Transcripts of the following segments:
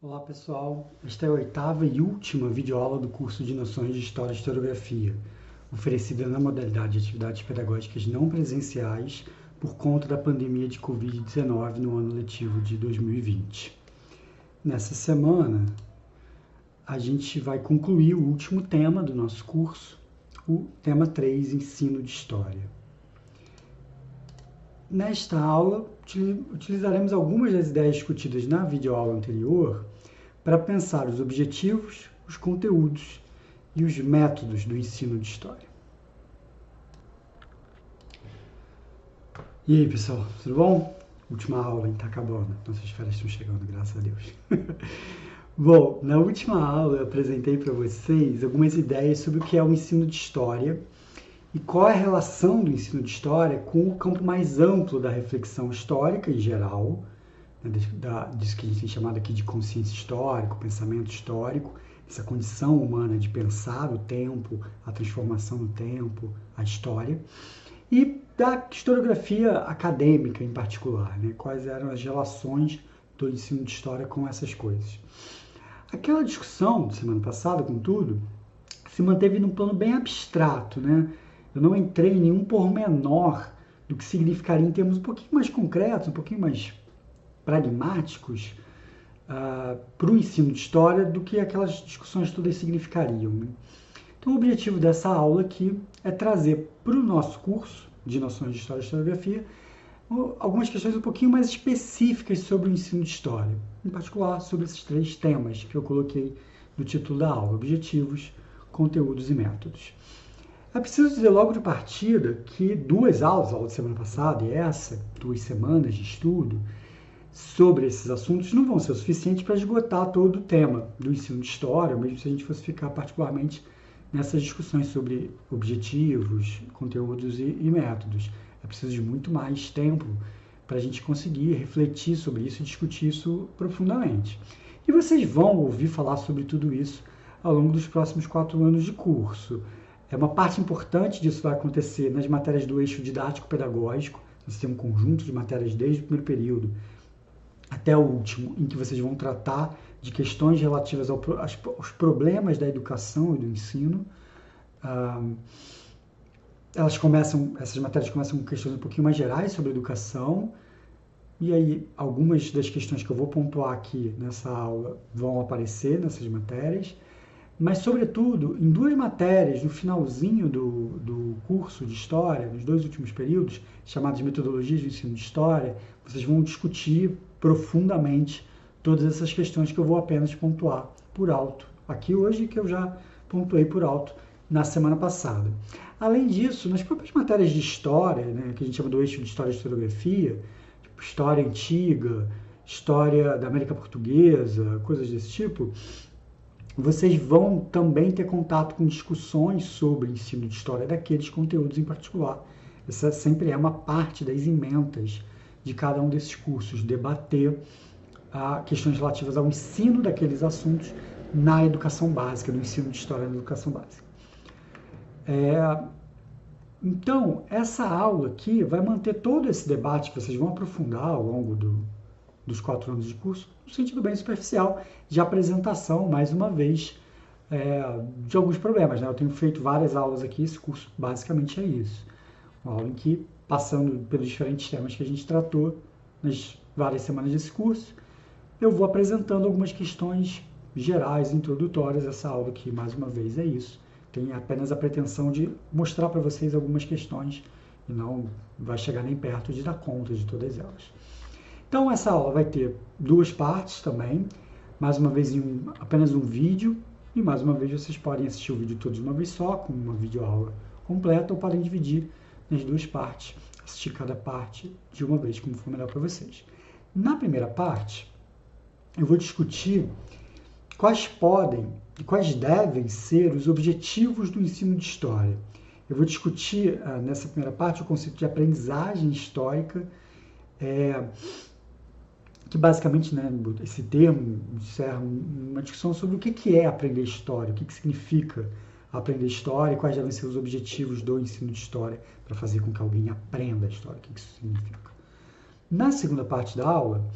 Olá pessoal, esta é a oitava e última videoaula do curso de Noções de História e Historiografia, oferecida na modalidade de atividades pedagógicas não presenciais por conta da pandemia de Covid-19 no ano letivo de 2020. Nessa semana, a gente vai concluir o último tema do nosso curso, o tema 3, Ensino de História. Nesta aula, utilizaremos algumas das ideias discutidas na videoaula anterior para pensar os objetivos, os conteúdos e os métodos do ensino de história. E aí, pessoal, tudo bom? Última aula, está acabando. Nossas férias estão chegando, graças a Deus. bom, na última aula eu apresentei para vocês algumas ideias sobre o que é o ensino de história e qual é a relação do ensino de história com o campo mais amplo da reflexão histórica em geral, né, da, disso que a gente tem chamado aqui de consciência histórica, pensamento histórico, essa condição humana de pensar o tempo, a transformação do tempo, a história, e da historiografia acadêmica em particular, né, quais eram as relações do ensino de história com essas coisas. Aquela discussão de semana passada, contudo, se manteve num plano bem abstrato, né? Eu não entrei em nenhum pormenor do que significaria em termos um pouquinho mais concretos, um pouquinho mais pragmáticos uh, ah, para o ensino de história do que aquelas discussões todas significariam. Né? Então, o objetivo dessa aula aqui é trazer para o nosso curso de Noções de História e Historiografia algumas questões um pouquinho mais específicas sobre o ensino de história, em particular sobre esses três temas que eu coloquei no título da aula: objetivos, conteúdos e métodos. É preciso dizer logo de partida que duas aulas, a aula de semana passada e essa, duas semanas de estudo sobre esses assuntos, não vão ser o suficiente para esgotar todo o tema do ensino de história, mesmo se a gente fosse ficar particularmente nessas discussões sobre objetivos, conteúdos e, e métodos. É preciso de muito mais tempo para a gente conseguir refletir sobre isso e discutir isso profundamente. E vocês vão ouvir falar sobre tudo isso ao longo dos próximos quatro anos de curso. É uma parte importante disso vai acontecer nas matérias do eixo didático-pedagógico. Você tem um conjunto de matérias desde o primeiro período até o último, em que vocês vão tratar de questões relativas ao, aos problemas da educação e do ensino. Ah, elas começam, essas matérias começam com questões um pouquinho mais gerais sobre educação, e aí algumas das questões que eu vou pontuar aqui nessa aula vão aparecer nessas matérias mas, sobretudo, em duas matérias, no finalzinho do, do curso de História, nos dois últimos períodos, chamadas Metodologias de Ensino de História, vocês vão discutir profundamente todas essas questões que eu vou apenas pontuar por alto aqui hoje, que eu já pontuei por alto na semana passada. Além disso, nas próprias matérias de História, né, que a gente chama do eixo de História e Historiografia, tipo História Antiga, História da América Portuguesa, coisas desse tipo, vocês vão também ter contato com discussões sobre ensino de história daqueles conteúdos em particular. Essa sempre é uma parte das emendas de cada um desses cursos, debater ah, questões relativas ao ensino daqueles assuntos na educação básica, no ensino de história na educação básica. É, então, essa aula aqui vai manter todo esse debate que vocês vão aprofundar ao longo do, dos quatro anos de curso, no sentido bem superficial, de apresentação, mais uma vez, é, de alguns problemas. Né? Eu tenho feito várias aulas aqui, esse curso basicamente é isso. Uma aula em que, passando pelos diferentes temas que a gente tratou nas várias semanas desse curso, eu vou apresentando algumas questões gerais, introdutórias. Essa aula aqui, mais uma vez, é isso. Tem apenas a pretensão de mostrar para vocês algumas questões e não vai chegar nem perto de dar conta de todas elas. Então essa aula vai ter duas partes também, mais uma vez em um, apenas um vídeo e mais uma vez vocês podem assistir o vídeo todo de uma vez só, com uma videoaula completa, ou podem dividir nas duas partes, assistir cada parte de uma vez, como for melhor para vocês. Na primeira parte, eu vou discutir quais podem e quais devem ser os objetivos do ensino de história. Eu vou discutir uh, nessa primeira parte o conceito de aprendizagem histórica, é, que basicamente, né, esse termo encerra uma discussão sobre o que é aprender história, o que significa aprender história e quais devem ser os objetivos do ensino de história para fazer com que alguém aprenda a história, o que isso significa. Na segunda parte da aula,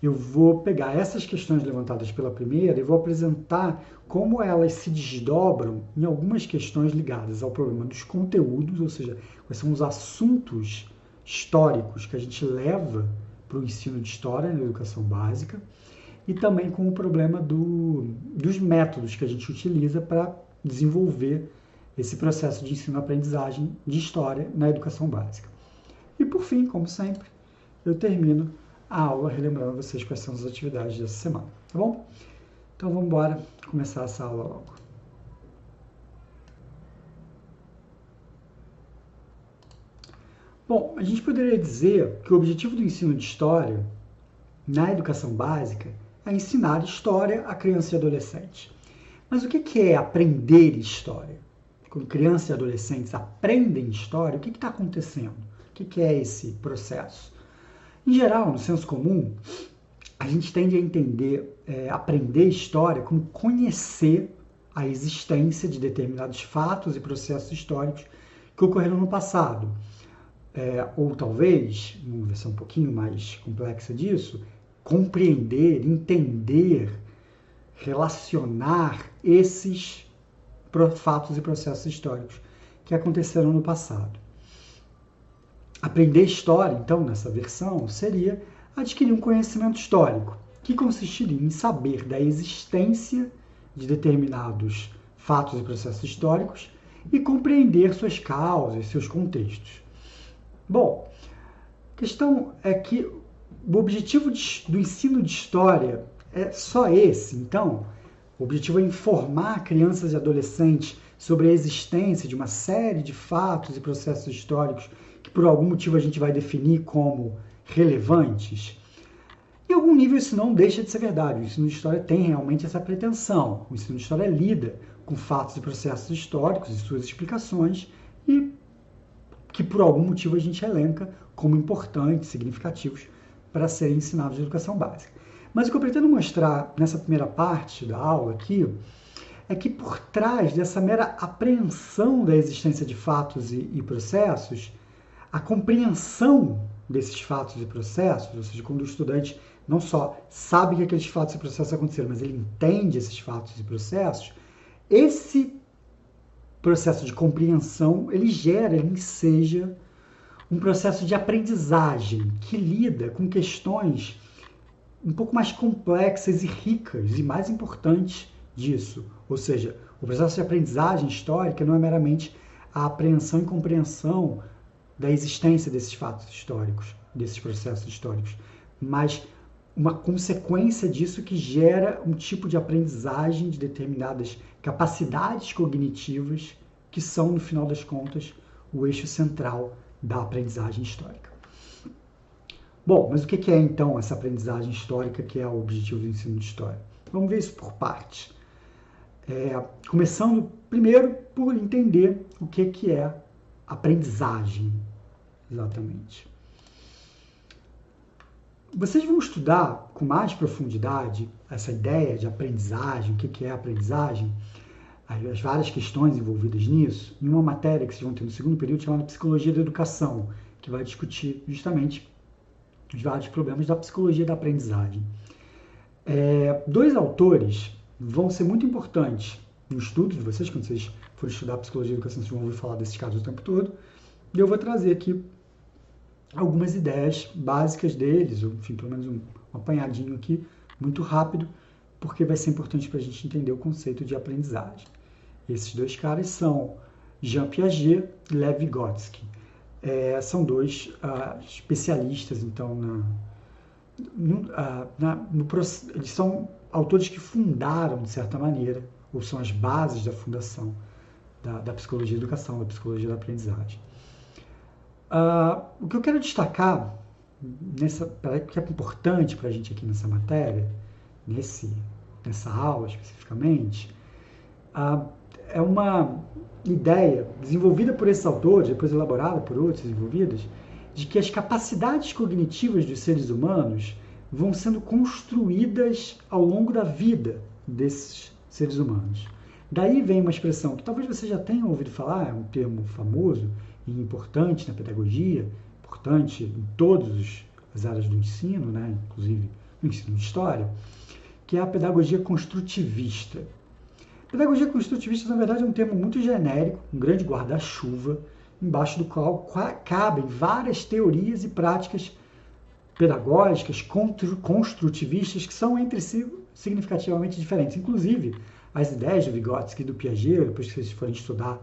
eu vou pegar essas questões levantadas pela primeira e vou apresentar como elas se desdobram em algumas questões ligadas ao problema dos conteúdos, ou seja, quais são os assuntos históricos que a gente leva para o ensino de história na educação básica, e também com o problema do, dos métodos que a gente utiliza para desenvolver esse processo de ensino-aprendizagem de história na educação básica. E por fim, como sempre, eu termino a aula relembrando vocês quais são as atividades dessa semana, tá bom? Então vamos embora começar essa aula logo. Bom, a gente poderia dizer que o objetivo do ensino de história na educação básica é ensinar história a criança e adolescente. Mas o que é aprender história? Quando crianças e adolescentes aprendem história, o que está acontecendo? O que é esse processo? Em geral, no senso comum, a gente tende a entender, é, aprender história como conhecer a existência de determinados fatos e processos históricos que ocorreram no passado. É, ou talvez, uma versão um pouquinho mais complexa disso, compreender, entender, relacionar esses fatos e processos históricos que aconteceram no passado. Aprender história, então, nessa versão, seria adquirir um conhecimento histórico, que consistiria em saber da existência de determinados fatos e processos históricos e compreender suas causas, seus contextos. Bom, a questão é que o objetivo do ensino de história é só esse, então. O objetivo é informar crianças e adolescentes sobre a existência de uma série de fatos e processos históricos que por algum motivo a gente vai definir como relevantes, em algum nível isso não deixa de ser verdade. O ensino de história tem realmente essa pretensão. O ensino de história lida com fatos e processos históricos e suas explicações e que por algum motivo a gente elenca como importantes, significativos para serem ensinados na educação básica. Mas o que eu pretendo mostrar nessa primeira parte da aula aqui é que por trás dessa mera apreensão da existência de fatos e, e processos a compreensão desses fatos e processos, ou seja, quando o estudante não só sabe que aqueles fatos e processos aconteceram, mas ele entende esses fatos e processos, esse processo de compreensão, ele gera, ele enseja um processo de aprendizagem que lida com questões um pouco mais complexas e ricas, e mais importante disso, ou seja, o processo de aprendizagem histórica não é meramente a apreensão e compreensão da existência desses fatos históricos, desses processos históricos, mas uma consequência disso que gera um tipo de aprendizagem de determinadas capacidades cognitivas que são, no final das contas, o eixo central da aprendizagem histórica. Bom, mas o que é então essa aprendizagem histórica que é o objetivo do ensino de história? Vamos ver isso por partes. É, começando primeiro por entender o que, que é aprendizagem, exatamente. Vocês vão estudar com mais profundidade essa ideia de aprendizagem, o que é aprendizagem, as várias questões envolvidas nisso, em uma matéria que vocês vão ter no segundo período chamada Psicologia da Educação, que vai discutir justamente os vários problemas da psicologia da aprendizagem. É, dois autores vão ser muito importantes no estudo de vocês, quando vocês forem estudar psicologia da educação, vocês vão ouvir falar desses casos o tempo todo. E eu vou trazer aqui algumas ideias básicas deles, ou enfim, pelo menos um, um apanhadinho aqui, muito rápido, porque vai ser importante para a gente entender o conceito de aprendizagem. Esses dois caras são Jean Piaget e Lev Vygotsky. É, são dois uh, especialistas, então, na, no, uh, na, no, eles são autores que fundaram, de certa maneira, ou são as bases da fundação da, da psicologia da educação, da psicologia da aprendizagem. Uh, o que eu quero destacar, nessa, que é importante para a gente aqui nessa matéria, nesse, nessa aula especificamente, é uma ideia desenvolvida por esses autores, depois elaborada por outros desenvolvidas, de que as capacidades cognitivas dos seres humanos vão sendo construídas ao longo da vida desses seres humanos. Daí vem uma expressão que talvez você já tenha ouvido falar, é um termo famoso e importante na pedagogia, importante em todas as áreas do ensino, né? inclusive no ensino de história, que é a pedagogia construtivista. Pedagogia construtivista, na verdade, é um termo muito genérico, um grande guarda-chuva, embaixo do qual cabem várias teorias e práticas pedagógicas construtivistas que são entre si significativamente diferentes. Inclusive, as ideias do Vygotsky e do Piaget, depois que vocês forem estudar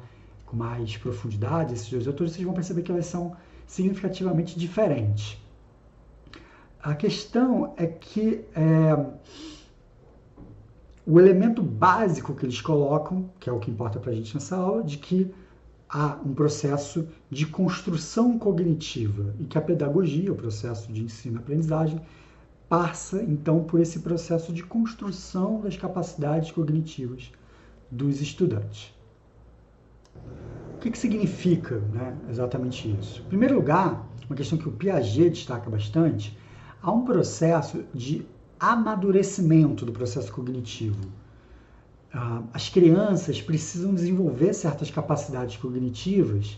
com mais profundidade esses dois autores, vocês vão perceber que elas são significativamente diferentes. A questão é que é, o elemento básico que eles colocam, que é o que importa para a gente nessa aula, de que há um processo de construção cognitiva e que a pedagogia, o processo de ensino-aprendizagem, passa então por esse processo de construção das capacidades cognitivas dos estudantes. O que, que significa né, exatamente isso? Em primeiro lugar, uma questão que o Piaget destaca bastante, há um processo de amadurecimento do processo cognitivo. Ah, as crianças precisam desenvolver certas capacidades cognitivas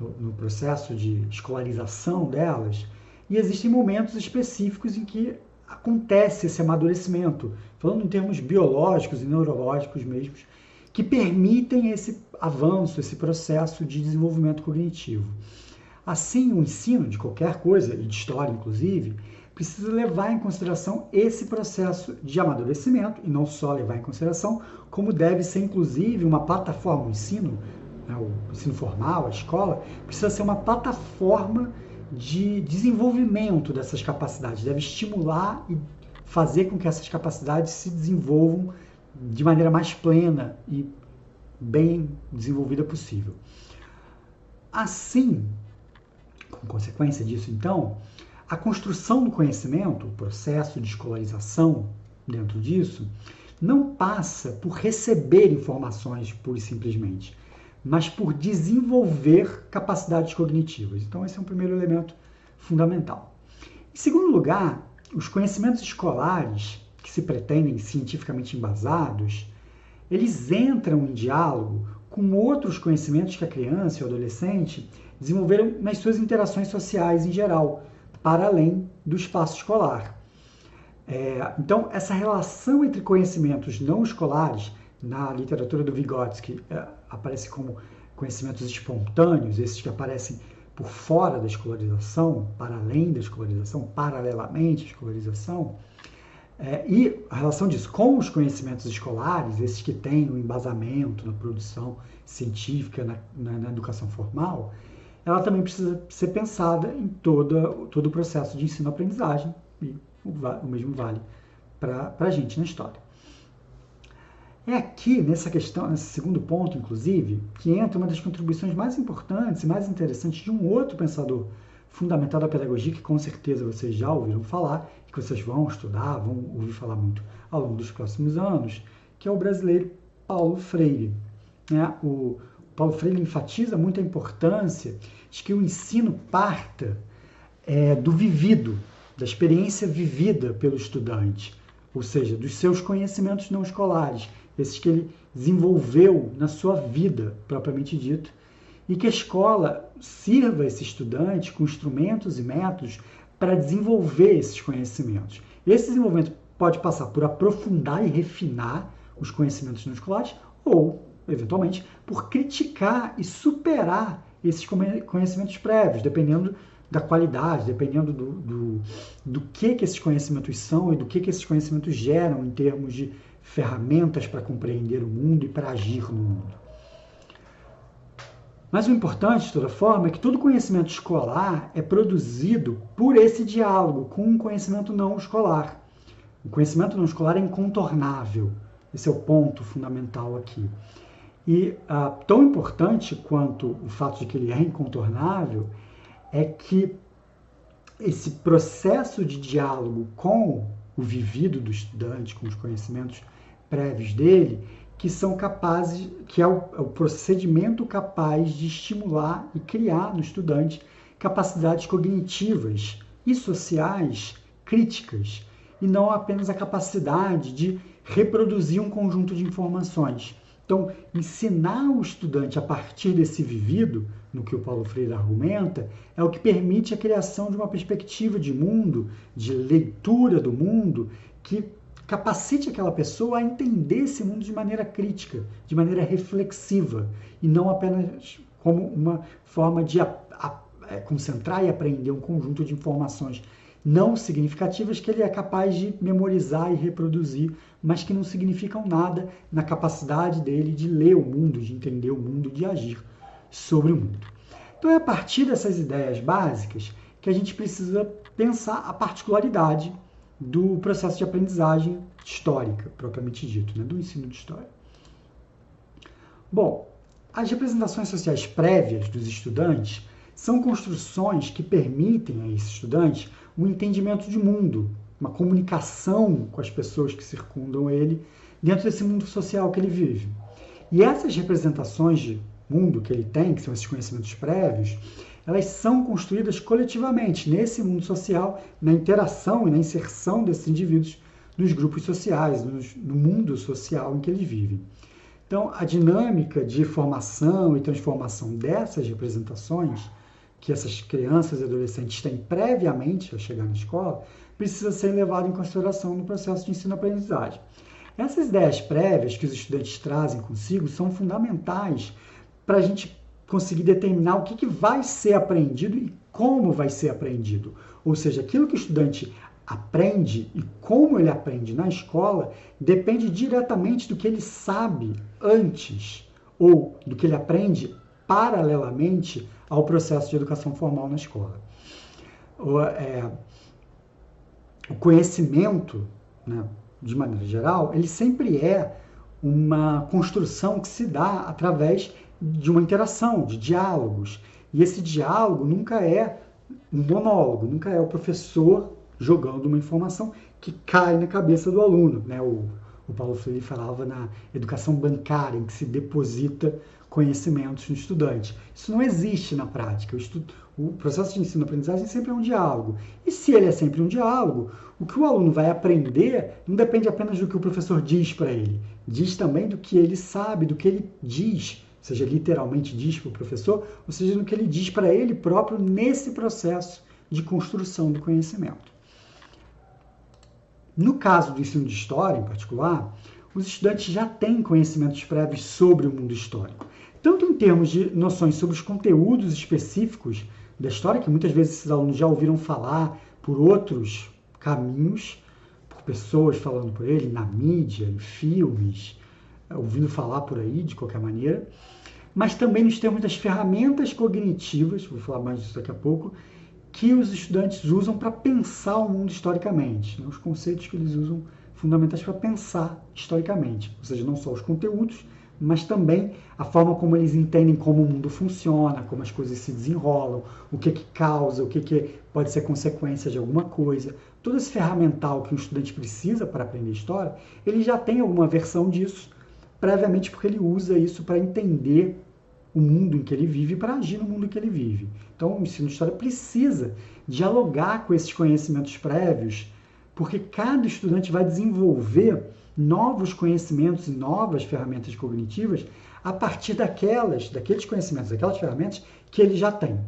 no, processo de escolarização delas, e existem momentos específicos em que acontece esse amadurecimento, falando em termos biológicos e neurológicos mesmos, que permitem esse avanço, esse processo de desenvolvimento cognitivo. Assim, o ensino de qualquer coisa, e de história inclusive, precisa levar em consideração esse processo de amadurecimento, e não só levar em consideração, como deve ser inclusive uma plataforma, o ensino, né, o ensino formal, a escola, precisa ser uma plataforma de desenvolvimento dessas capacidades, deve estimular e fazer com que essas capacidades se desenvolvam de maneira mais plena e bem desenvolvida possível. Assim, como consequência disso, então, a construção do conhecimento, o processo de escolarização dentro disso, não passa por receber informações pura e simplesmente, mas por desenvolver capacidades cognitivas. Então, esse é um primeiro elemento fundamental. Em segundo lugar, os conhecimentos escolares que se pretendem cientificamente embasados, eles entram em diálogo com outros conhecimentos que a criança e o adolescente desenvolveram nas suas interações sociais em geral, para além do espaço escolar. É, então, essa relação entre conhecimentos não escolares, na literatura do Vygotsky, é, aparece como conhecimentos espontâneos, esses que aparecem por fora da escolarização, para além da escolarização, paralelamente à escolarização, é, e a relação disso com os conhecimentos escolares, esses que têm o um embasamento na produção científica, na, na, na educação formal, ela também precisa ser pensada em todo, todo o processo de ensino-aprendizagem, e o, o, mesmo vale para a gente na história. É aqui, nessa questão, nesse segundo ponto, inclusive, que entra uma das contribuições mais importantes e mais interessantes de um outro pensador fundamental da pedagogia, que com certeza vocês já ouviram falar, que vocês vão estudar, vão ouvir falar muito ao longo dos próximos anos, que é o brasileiro Paulo Freire. Né? O, Paulo Freire enfatiza muito a importância de que o ensino parta é, do vivido, da experiência vivida pelo estudante, ou seja, dos seus conhecimentos não escolares, esses que ele desenvolveu na sua vida propriamente dita, e que a escola sirva esse estudante com instrumentos e métodos para desenvolver esses conhecimentos. Esse desenvolvimento pode passar por aprofundar e refinar os conhecimentos não escolares ou eventualmente, por criticar e superar esses conhecimentos prévios, dependendo da qualidade, dependendo do, do, do que, que esses conhecimentos são e do que, que esses conhecimentos geram em termos de ferramentas para compreender o mundo e para agir no mundo. Mas o importante, de toda forma, é que todo conhecimento escolar é produzido por esse diálogo com um conhecimento não escolar. O conhecimento não escolar é incontornável. Esse é o ponto fundamental aqui. E ah, tão importante quanto o fato de que ele é incontornável é que esse processo de diálogo com o vivido do estudante, com os conhecimentos prévios dele, que são capazes, que é o, é o procedimento capaz de estimular e criar no estudante capacidades cognitivas e sociais críticas, e não apenas a capacidade de reproduzir um conjunto de informações. Então, ensinar o estudante a partir desse vivido, no que o Paulo Freire argumenta, é o que permite a criação de uma perspectiva de mundo, de leitura do mundo, que capacite aquela pessoa a entender esse mundo de maneira crítica, de maneira reflexiva, e não apenas como uma forma de a, a, é, concentrar e aprender um conjunto de informações não significativas que ele é capaz de memorizar e reproduzir, mas que não significam nada na capacidade dele de ler o mundo, de entender o mundo, de agir sobre o mundo. Então é a partir dessas ideias básicas que a gente precisa pensar a particularidade do processo de aprendizagem histórica, propriamente dito, né, do ensino de história. Bom, as representações sociais prévias dos estudantes são construções que permitem a esse estudante um entendimento de mundo, uma comunicação com as pessoas que circundam ele dentro desse mundo social que ele vive. E essas representações de mundo que ele tem, que são esses conhecimentos prévios, elas são construídas coletivamente nesse mundo social, na interação e na inserção desses indivíduos nos grupos sociais, nos, no mundo social em que eles vivem. Então, a dinâmica de formação e transformação dessas representações que essas crianças e adolescentes têm previamente a chegar na escola precisa ser levada em consideração no processo de ensino-aprendizagem. Essas ideias prévias que os estudantes trazem consigo são fundamentais para a gente conseguir determinar o que, que vai ser aprendido e como vai ser aprendido. Ou seja, aquilo que o estudante aprende e como ele aprende na escola depende diretamente do que ele sabe antes ou do que ele aprende paralelamente ao processo de educação formal na escola. O, é, o conhecimento, né, de maneira geral, ele sempre é uma construção que se dá através de uma interação, de diálogos. E esse diálogo nunca é um monólogo, nunca é o professor jogando uma informação que cai na cabeça do aluno. Né? O, o Paulo Freire falava na educação bancária, em que se deposita conhecimentos no estudante. Isso não existe na prática. O, o processo de ensino-aprendizagem sempre é um diálogo. E se ele é sempre um diálogo, o que o aluno vai aprender não depende apenas do que o professor diz para ele, diz também do que ele sabe, do que ele diz, seja literalmente diz para o professor, ou seja, do que ele diz para ele próprio nesse processo de construção do conhecimento. No caso do ensino de história, em particular, os estudantes já têm conhecimentos prévios sobre o mundo histórico tanto em termos de noções sobre os conteúdos específicos da história, que muitas vezes esses alunos já ouviram falar por outros caminhos, por pessoas falando por ele, na mídia, em filmes, ouvindo falar por aí de qualquer maneira, mas também nos termos das ferramentas cognitivas, vou falar mais disso daqui a pouco, que os estudantes usam para pensar o mundo historicamente, né? os conceitos que eles usam fundamentais para pensar historicamente, ou seja, não só os conteúdos, mas também a forma como eles entendem como o mundo funciona, como as coisas se desenrolam, o que, que causa, o que, que pode ser consequência de alguma coisa. Todo esse ferramental que um estudante precisa para aprender história, ele já tem alguma versão disso, previamente porque ele usa isso para entender o mundo em que ele vive e para agir no mundo em que ele vive. Então, o ensino de história precisa dialogar com esses conhecimentos prévios, porque cada estudante vai desenvolver novos conhecimentos e novas ferramentas cognitivas a partir daquelas, daqueles conhecimentos, daquelas ferramentas que ele já tem.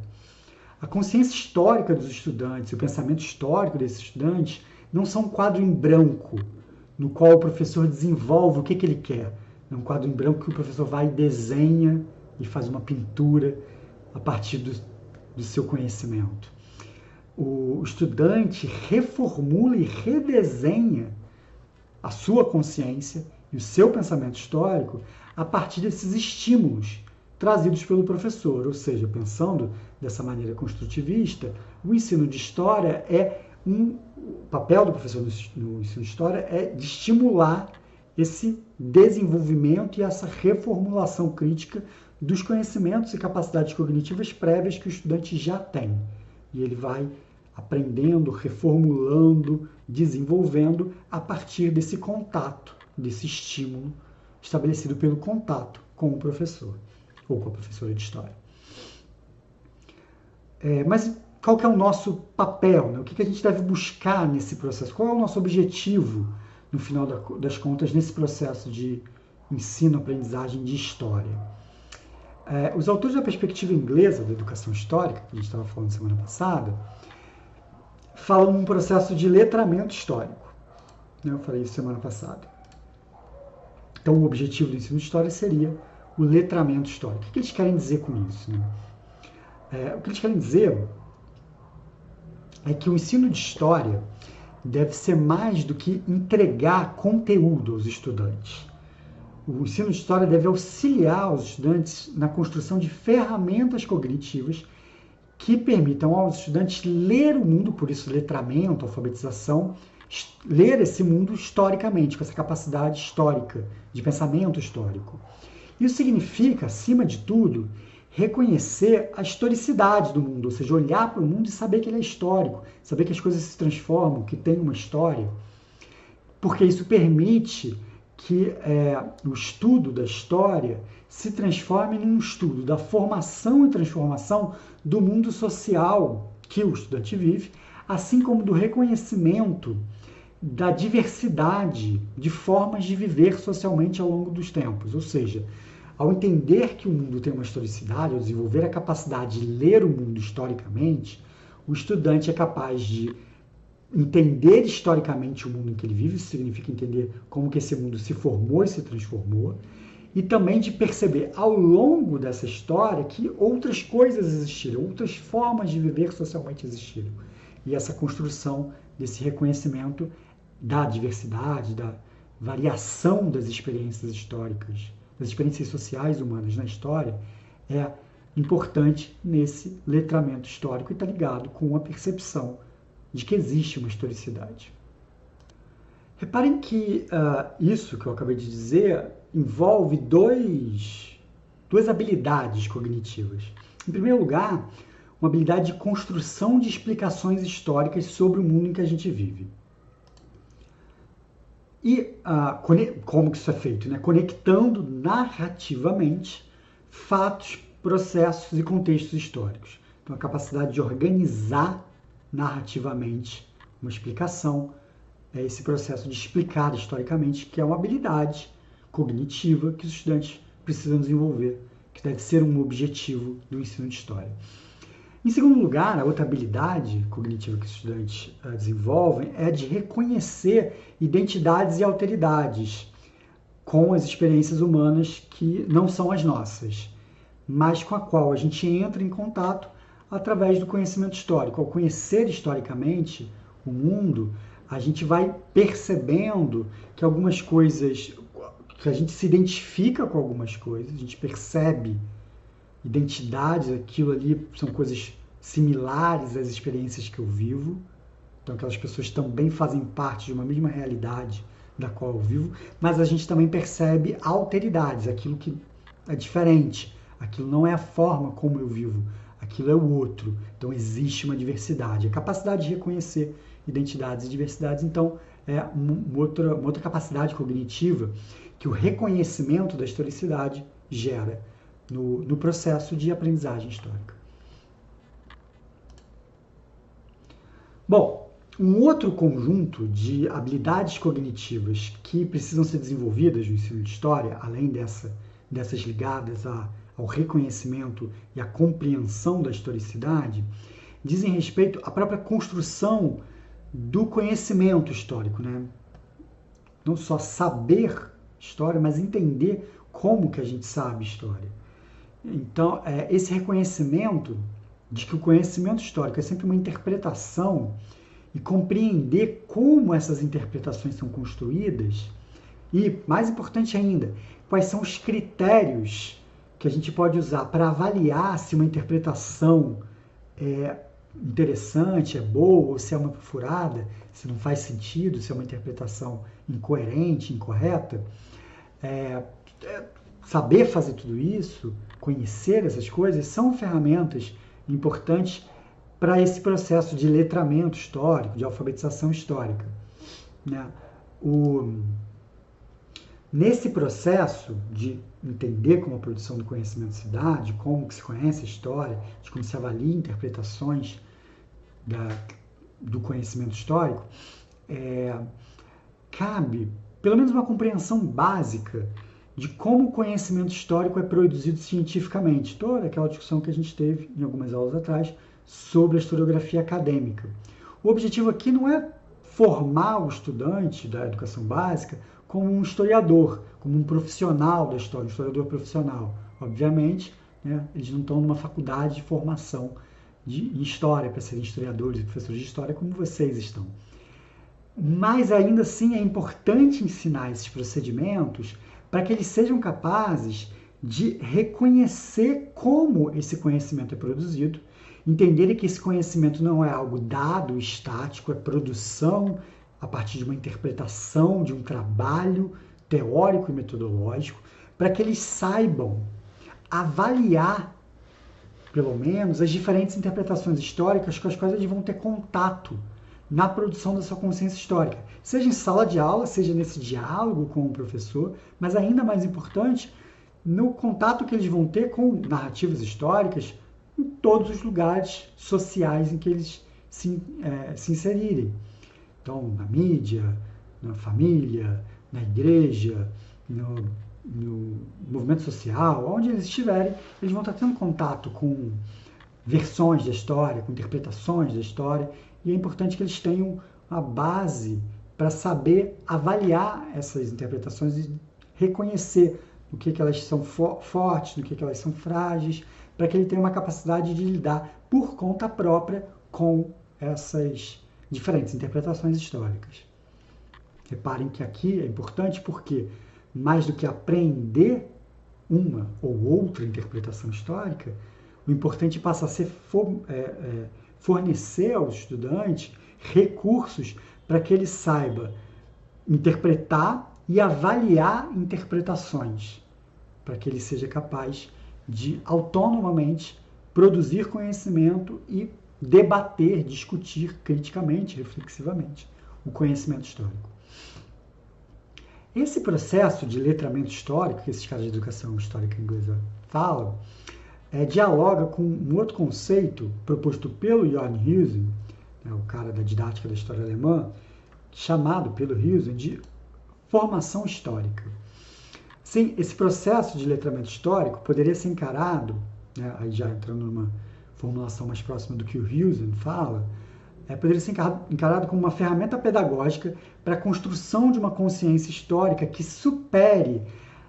A consciência histórica dos estudantes, o pensamento histórico desses estudantes não são um quadro em branco no qual o professor desenvolve o que, que ele quer. É um quadro em branco que o professor vai e desenha e faz uma pintura a partir do, do seu conhecimento. O estudante reformula e redesenha a sua consciência e o seu pensamento histórico a partir desses estímulos trazidos pelo professor, ou seja, pensando dessa maneira construtivista, o ensino de história é um o papel do professor no ensino de história é de estimular esse desenvolvimento e essa reformulação crítica dos conhecimentos e capacidades cognitivas prévias que o estudante já tem. E ele vai aprendendo, reformulando, desenvolvendo a partir desse contato, desse estímulo estabelecido pelo contato com o professor ou com a professora de história. É, mas qual que é o nosso papel? Né? O que, que a gente deve buscar nesse processo? Qual é o nosso objetivo, no final das contas, nesse processo de ensino-aprendizagem de história? É, os autores da perspectiva inglesa da educação histórica, que a gente estava falando semana passada, falam num processo de letramento histórico. Né? Eu falei isso semana passada. Então, o objetivo do ensino de história seria o letramento histórico. O que eles querem dizer com isso? Né? É, o que eles querem dizer é que o ensino de história deve ser mais do que entregar conteúdo aos estudantes. O ensino de história deve auxiliar os estudantes na construção de ferramentas cognitivas que permitam aos estudantes ler o mundo, por isso letramento, alfabetização, ler esse mundo historicamente, com essa capacidade histórica, de pensamento histórico. Isso significa, acima de tudo, reconhecer a historicidade do mundo, ou seja, olhar para o mundo e saber que ele é histórico, saber que as coisas se transformam, que tem uma história, porque isso permite que é, o estudo da história se transforme num estudo da formação e transformação do mundo social que o estudante vive, assim como do reconhecimento da diversidade de formas de viver socialmente ao longo dos tempos. Ou seja, ao entender que o mundo tem uma historicidade, ao desenvolver a capacidade de ler o mundo historicamente, o estudante é capaz de entender historicamente o mundo em que ele vive, isso significa entender como que esse mundo se formou e se transformou, e também de perceber ao longo dessa história que outras coisas existiram, outras formas de viver socialmente existiram. E essa construção desse reconhecimento da diversidade, da variação das experiências históricas, das experiências sociais humanas na história, é importante nesse letramento histórico e está ligado com a percepção de que existe uma historicidade. Reparem que uh, isso que eu acabei de dizer envolve dois, duas habilidades cognitivas. Em primeiro lugar, uma habilidade de construção de explicações históricas sobre o mundo em que a gente vive. E uh, como que isso é feito? Né? Conectando narrativamente fatos, processos e contextos históricos. Então, a capacidade de organizar narrativamente uma explicação, é esse processo de explicar historicamente, que é uma habilidade cognitiva que os estudantes precisam desenvolver, que deve ser um objetivo do ensino de história. Em segundo lugar, a outra habilidade cognitiva que os estudantes uh, desenvolvem é de reconhecer identidades e alteridades com as experiências humanas que não são as nossas, mas com a qual a gente entra em contato através do conhecimento histórico. Ao conhecer historicamente o mundo, a gente vai percebendo que algumas coisas, que a gente se identifica com algumas coisas, a gente percebe identidades, aquilo ali são coisas similares às experiências que eu vivo. Então, aquelas pessoas também fazem parte de uma mesma realidade da qual eu vivo, mas a gente também percebe alteridades, aquilo que é diferente, aquilo não é a forma como eu vivo, aquilo é o outro. Então existe uma diversidade. A capacidade de reconhecer identidades e diversidades, então, é uma outra, uma outra capacidade cognitiva que o reconhecimento da historicidade gera no, no processo de aprendizagem histórica. Bom, um outro conjunto de habilidades cognitivas que precisam ser desenvolvidas no ensino de história, além dessa, dessas ligadas a ao reconhecimento e à compreensão da historicidade, dizem respeito à própria construção do conhecimento histórico, né? Não só saber história, mas entender como que a gente sabe história. Então, é, esse reconhecimento de que o conhecimento histórico é sempre uma interpretação e compreender como essas interpretações são construídas e, mais importante ainda, quais são os critérios que a gente pode usar para avaliar se uma interpretação é interessante, é boa, ou se é uma furada, se não faz sentido, se é uma interpretação incoerente, incorreta. É, é, saber fazer tudo isso, conhecer essas coisas, são ferramentas importantes para esse processo de letramento histórico, de alfabetização histórica. Né? O, nesse processo de entender como a produção do conhecimento se dá, de como que se conhece a história, de como se avalia interpretações da, do conhecimento histórico, é, cabe pelo menos uma compreensão básica de como o conhecimento histórico é produzido cientificamente. Toda aquela discussão que a gente teve em algumas aulas atrás sobre a historiografia acadêmica. O objetivo aqui não é formar o estudante da educação básica como um historiador, como um profissional da história, um historiador profissional. Obviamente, né, eles não estão numa faculdade de formação de história para serem historiadores e professores de história como vocês estão. Mas ainda assim é importante ensinar esses procedimentos para que eles sejam capazes de reconhecer como esse conhecimento é produzido, entenderem que esse conhecimento não é algo dado, estático, é produção a partir de uma interpretação, de um trabalho teórico e metodológico, para que eles saibam avaliar, pelo menos, as diferentes interpretações históricas com as quais eles vão ter contato na produção da sua consciência histórica, seja em sala de aula, seja nesse diálogo com o professor, mas ainda mais importante, no contato que eles vão ter com narrativas históricas em todos os lugares sociais em que eles se, é, se inserirem. Então, na mídia, na família, na igreja, no, no movimento social, onde eles estiverem, eles vão estar tendo contato com versões da história, com interpretações da história, e é importante que eles tenham a base para saber avaliar essas interpretações e reconhecer no que, que elas são fo fortes, no que, que elas são frágeis, para que ele tenha uma capacidade de lidar por conta própria com essas diferentes interpretações históricas. Reparem que aqui é importante porque, mais do que aprender uma ou outra interpretação histórica, o importante passa a ser é, é, fornecer ao estudante recursos para que ele saiba interpretar e avaliar interpretações, para que ele seja capaz de autonomamente produzir conhecimento e debater, discutir criticamente, reflexivamente o conhecimento histórico. Esse processo de letramento histórico, que esses caras de educação histórica inglesa falam, é, dialoga com um outro conceito proposto pelo Johann Husen, né, o cara da didática da história alemã, chamado pelo Husen de formação histórica. Sim, esse processo de letramento histórico poderia ser encarado, né, aí já entrando numa formulação mais próxima do que o Husen fala, é, poderia ser encarado como uma ferramenta pedagógica para a construção de uma consciência histórica que supere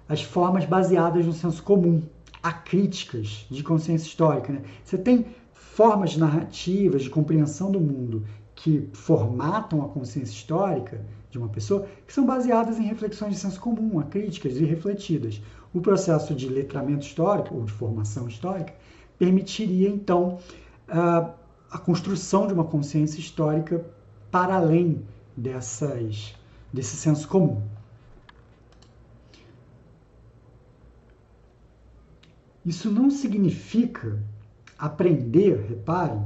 as formas baseadas no senso comum, acríticas de consciência histórica. Né? Você tem formas narrativas de compreensão do mundo que formatam a consciência histórica de uma pessoa, que são baseadas em reflexões de senso comum, acríticas e refletidas. O processo de letramento histórico, ou de formação histórica, permitiria, então, a construção de uma consciência histórica para além dessas, desse senso comum. Isso não significa aprender, reparem,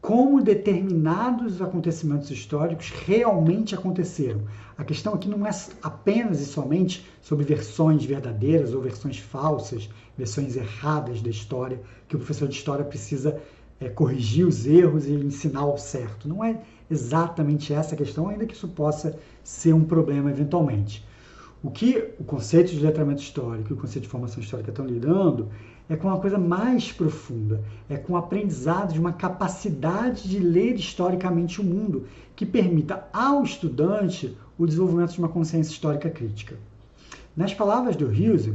como determinados acontecimentos históricos realmente aconteceram. A questão aqui não é apenas e somente sobre versões verdadeiras ou versões falsas, versões erradas da história, que o professor de história precisa é, corrigir os erros e ensinar o certo. Não é exatamente essa a questão, ainda que isso possa ser um problema eventualmente. O que o conceito de letramento histórico e o conceito de formação histórica estão lidando é com uma coisa mais profunda, é com o aprendizado de uma capacidade de ler historicamente o mundo que permita ao estudante o desenvolvimento de uma consciência histórica crítica. Nas palavras do Hughes,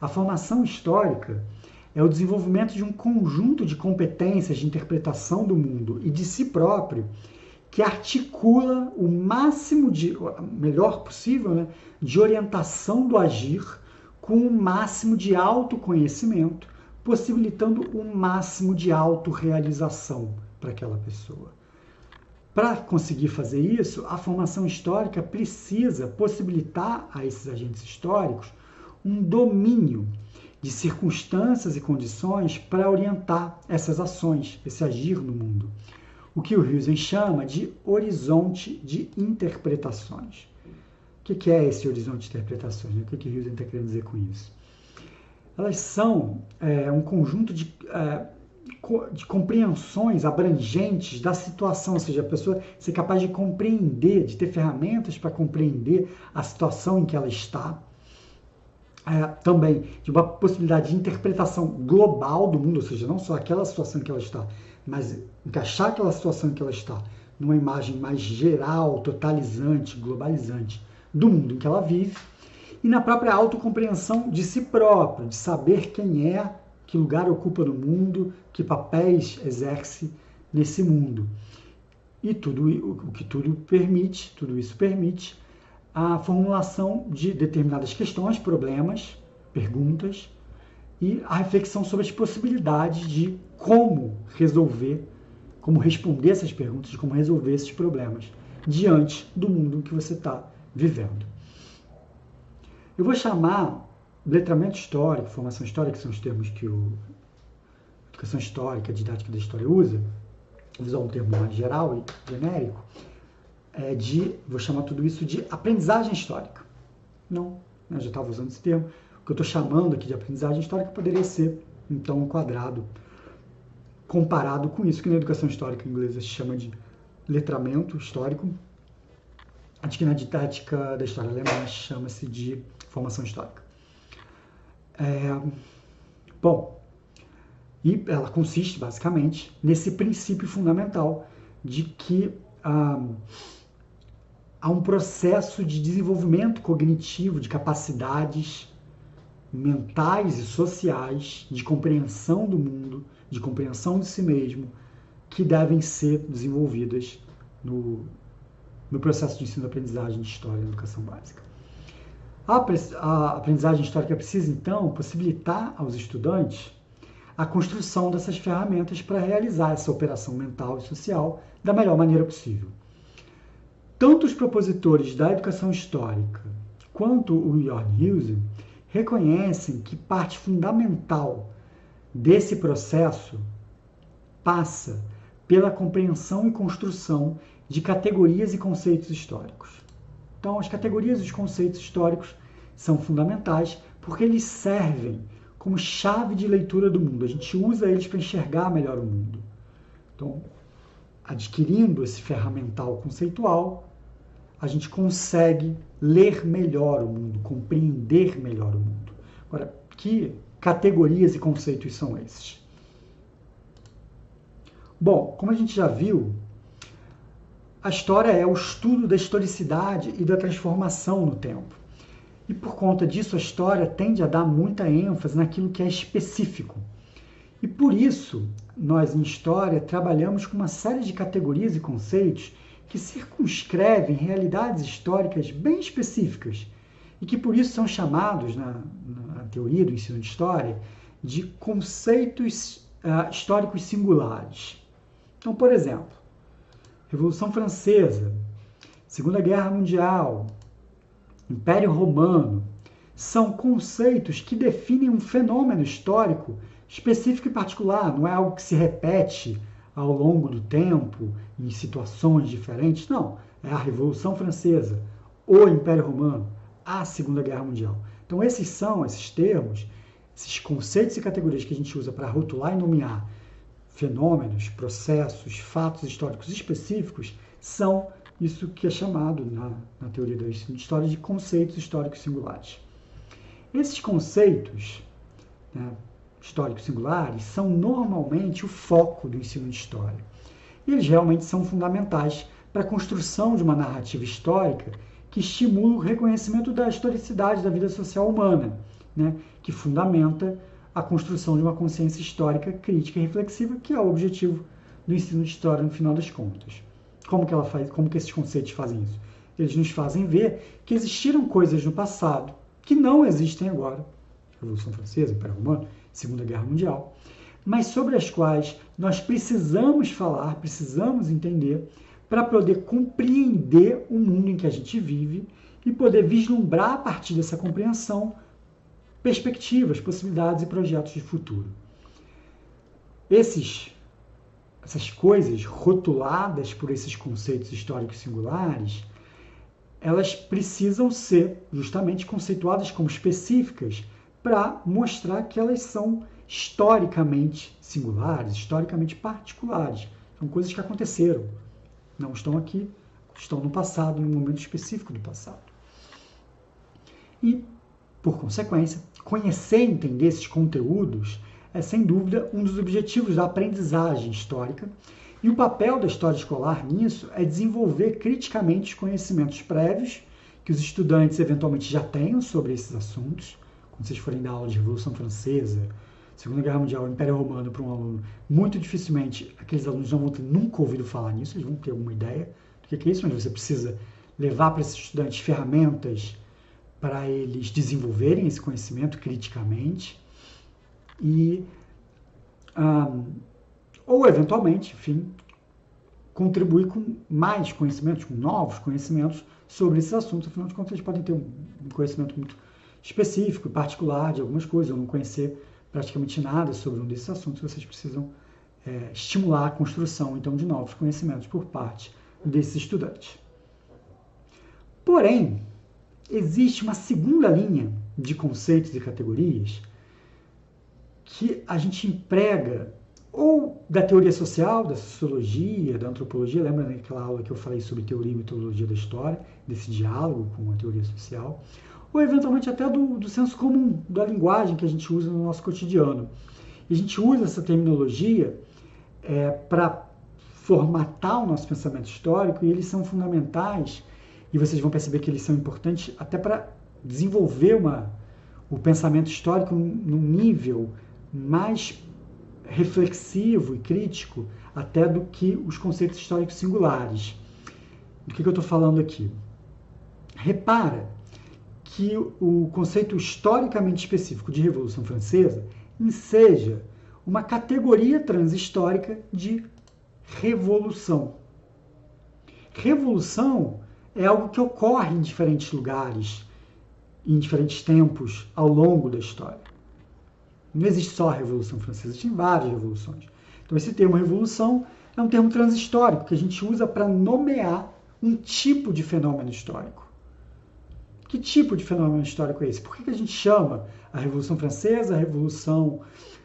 a formação histórica é o desenvolvimento de um conjunto de competências de interpretação do mundo e de si próprio que articula o máximo de, melhor possível, né, de orientação do agir com o máximo de autoconhecimento possibilitando o máximo de autorrealização para aquela pessoa. Para conseguir fazer isso, a formação histórica precisa possibilitar a esses agentes históricos um domínio de circunstâncias e condições para orientar essas ações, esse agir no mundo. O que o Husen chama de horizonte de interpretações. O que é esse horizonte de interpretações? O que o Husen está querendo dizer com isso? elas são é, um conjunto de, é, de compreensões abrangentes da situação, ou seja, a pessoa ser capaz de compreender, de ter ferramentas para compreender a situação em que ela está, é, também de uma possibilidade de interpretação global do mundo, ou seja, não só aquela situação que ela está, mas encaixar aquela situação que ela está numa imagem mais geral, totalizante, globalizante do mundo em que ela vive, e na própria autocompreensão de si próprio, de saber quem é, que lugar ocupa no mundo, que papéis exerce nesse mundo. E tudo o que tudo permite, tudo isso permite a formulação de determinadas questões, problemas, perguntas e a reflexão sobre as possibilidades de como resolver, como responder essas perguntas, como resolver esses problemas diante do mundo que você está vivendo. Eu vou chamar letramento histórico, formação histórica, que são os termos que o educação histórica, didática da história usa, vou usar um termo mais geral e genérico, é de, vou chamar tudo isso de aprendizagem histórica. Não, né, já estava usando esse termo. O que eu estou chamando aqui de aprendizagem histórica poderia ser, então, enquadrado, comparado com isso que na educação histórica inglesa se chama de letramento histórico, Acho que na didática da história alemã chama-se de formação histórica. É, bom, e ela consiste basicamente nesse princípio fundamental de que ah, há um processo de desenvolvimento cognitivo de capacidades mentais e sociais de compreensão do mundo, de compreensão de si mesmo, que devem ser desenvolvidas no, no processo de ensino-aprendizagem de história na educação básica. A aprendizagem histórica precisa, então, possibilitar aos estudantes a construção dessas ferramentas para realizar essa operação mental e social da melhor maneira possível. Tanto os propositores da educação histórica quanto o Jorn Huse reconhecem que parte fundamental desse processo passa pela compreensão e construção de categorias e conceitos históricos. Então, as categorias e os conceitos históricos são fundamentais porque eles servem como chave de leitura do mundo. A gente usa eles para enxergar melhor o mundo. Então, adquirindo esse ferramental conceitual, a gente consegue ler melhor o mundo, compreender melhor o mundo. Agora, que categorias e conceitos são esses? Bom, como a gente já viu, a história é o estudo da historicidade e da transformação no tempo. E por conta disso, a história tende a dar muita ênfase naquilo que é específico. E por isso, nós em história trabalhamos com uma série de categorias e conceitos que circunscrevem realidades históricas bem específicas e que por isso são chamados, na, na teoria do ensino de história, de conceitos uh, históricos singulares. Então, por exemplo, Revolução Francesa, Segunda Guerra Mundial, Império Romano, são conceitos que definem um fenômeno histórico específico e particular, não é algo que se repete ao longo do tempo, em situações diferentes. Não, é a Revolução Francesa, o Império Romano, a Segunda Guerra Mundial. Então, esses são esses termos, esses conceitos e categorias que a gente usa para rotular e nomear fenômenos, processos, fatos históricos específicos são isso que é chamado na, na teoria da história de conceitos históricos singulares. Esses conceitos né, históricos singulares são normalmente o foco do ensino de história. E eles realmente são fundamentais para a construção de uma narrativa histórica que estimula o reconhecimento da historicidade da vida social humana, né, que fundamenta a construção de uma consciência histórica crítica e reflexiva, que é o objetivo do ensino de história no final das contas. Como que ela faz, como que esses conceitos fazem isso? Eles nos fazem ver que existiram coisas no passado que não existem agora. Revolução Francesa, Império Romano, Segunda Guerra Mundial, mas sobre as quais nós precisamos falar, precisamos entender para poder compreender o mundo em que a gente vive e poder vislumbrar a partir dessa compreensão perspectivas, possibilidades e projetos de futuro. Esses, essas coisas rotuladas por esses conceitos históricos singulares, elas precisam ser justamente conceituadas como específicas para mostrar que elas são historicamente singulares, historicamente particulares. São coisas que aconteceram, não estão aqui, estão no passado, em um momento específico do passado. E Por consequência, conhecer e entender esses conteúdos é, sem dúvida, um dos objetivos da aprendizagem histórica, e o papel da história escolar nisso é desenvolver criticamente os conhecimentos prévios que os estudantes eventualmente já tenham sobre esses assuntos. Quando vocês forem dar aula de Revolução Francesa, Segunda Guerra Mundial, Império Romano para um aluno, muito dificilmente aqueles alunos não vão ter nunca ouvido falar nisso, eles vão ter alguma ideia do que é isso, mas você precisa levar para esses estudantes ferramentas para eles desenvolverem esse conhecimento criticamente e um, ou eventualmente, enfim, contribuir com mais conhecimentos, com novos conhecimentos sobre esses assuntos. Afinal de contas, eles podem ter um conhecimento muito específico e particular de algumas coisas, ou não conhecer praticamente nada sobre um desses assuntos. Vocês precisam é, estimular a construção, então, de novos conhecimentos por parte desses estudantes. Porém, existe uma segunda linha de conceitos e categorias que a gente emprega ou da teoria social, da sociologia, da antropologia, lembra daquela aula que eu falei sobre teoria e metodologia da história, desse diálogo com a teoria social, ou eventualmente até do, do senso comum, da linguagem que a gente usa no nosso cotidiano. E a gente usa essa terminologia é, para formatar o nosso pensamento histórico e eles são fundamentais e vocês vão perceber que eles são importantes até para desenvolver uma, o pensamento histórico num nível mais reflexivo e crítico até do que os conceitos históricos singulares. Do que, que eu estou falando aqui? Repara que o conceito historicamente específico de Revolução Francesa enseja uma categoria transhistórica de revolução. Revolução é algo que ocorre em diferentes lugares, em diferentes tempos ao longo da história. Não existe só a Revolução Francesa, existem várias revoluções. Então, esse termo revolução é um termo transhistórico que a gente usa para nomear um tipo de fenômeno histórico. Que tipo de fenômeno histórico é esse? Por que a gente chama a Revolução Francesa, a Revolução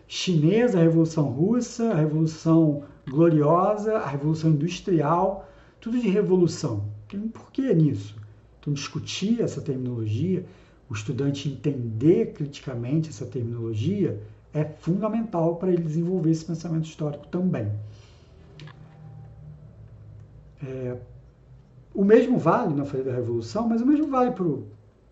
Chinesa, a Revolução Russa, a Revolução Gloriosa, a Revolução Industrial, tudo de revolução? Tem um porquê nisso. Então, discutir essa terminologia o estudante entender criticamente essa terminologia é fundamental para ele desenvolver esse pensamento histórico também. É, o mesmo vale, não falei da Revolução, mas o mesmo vale para a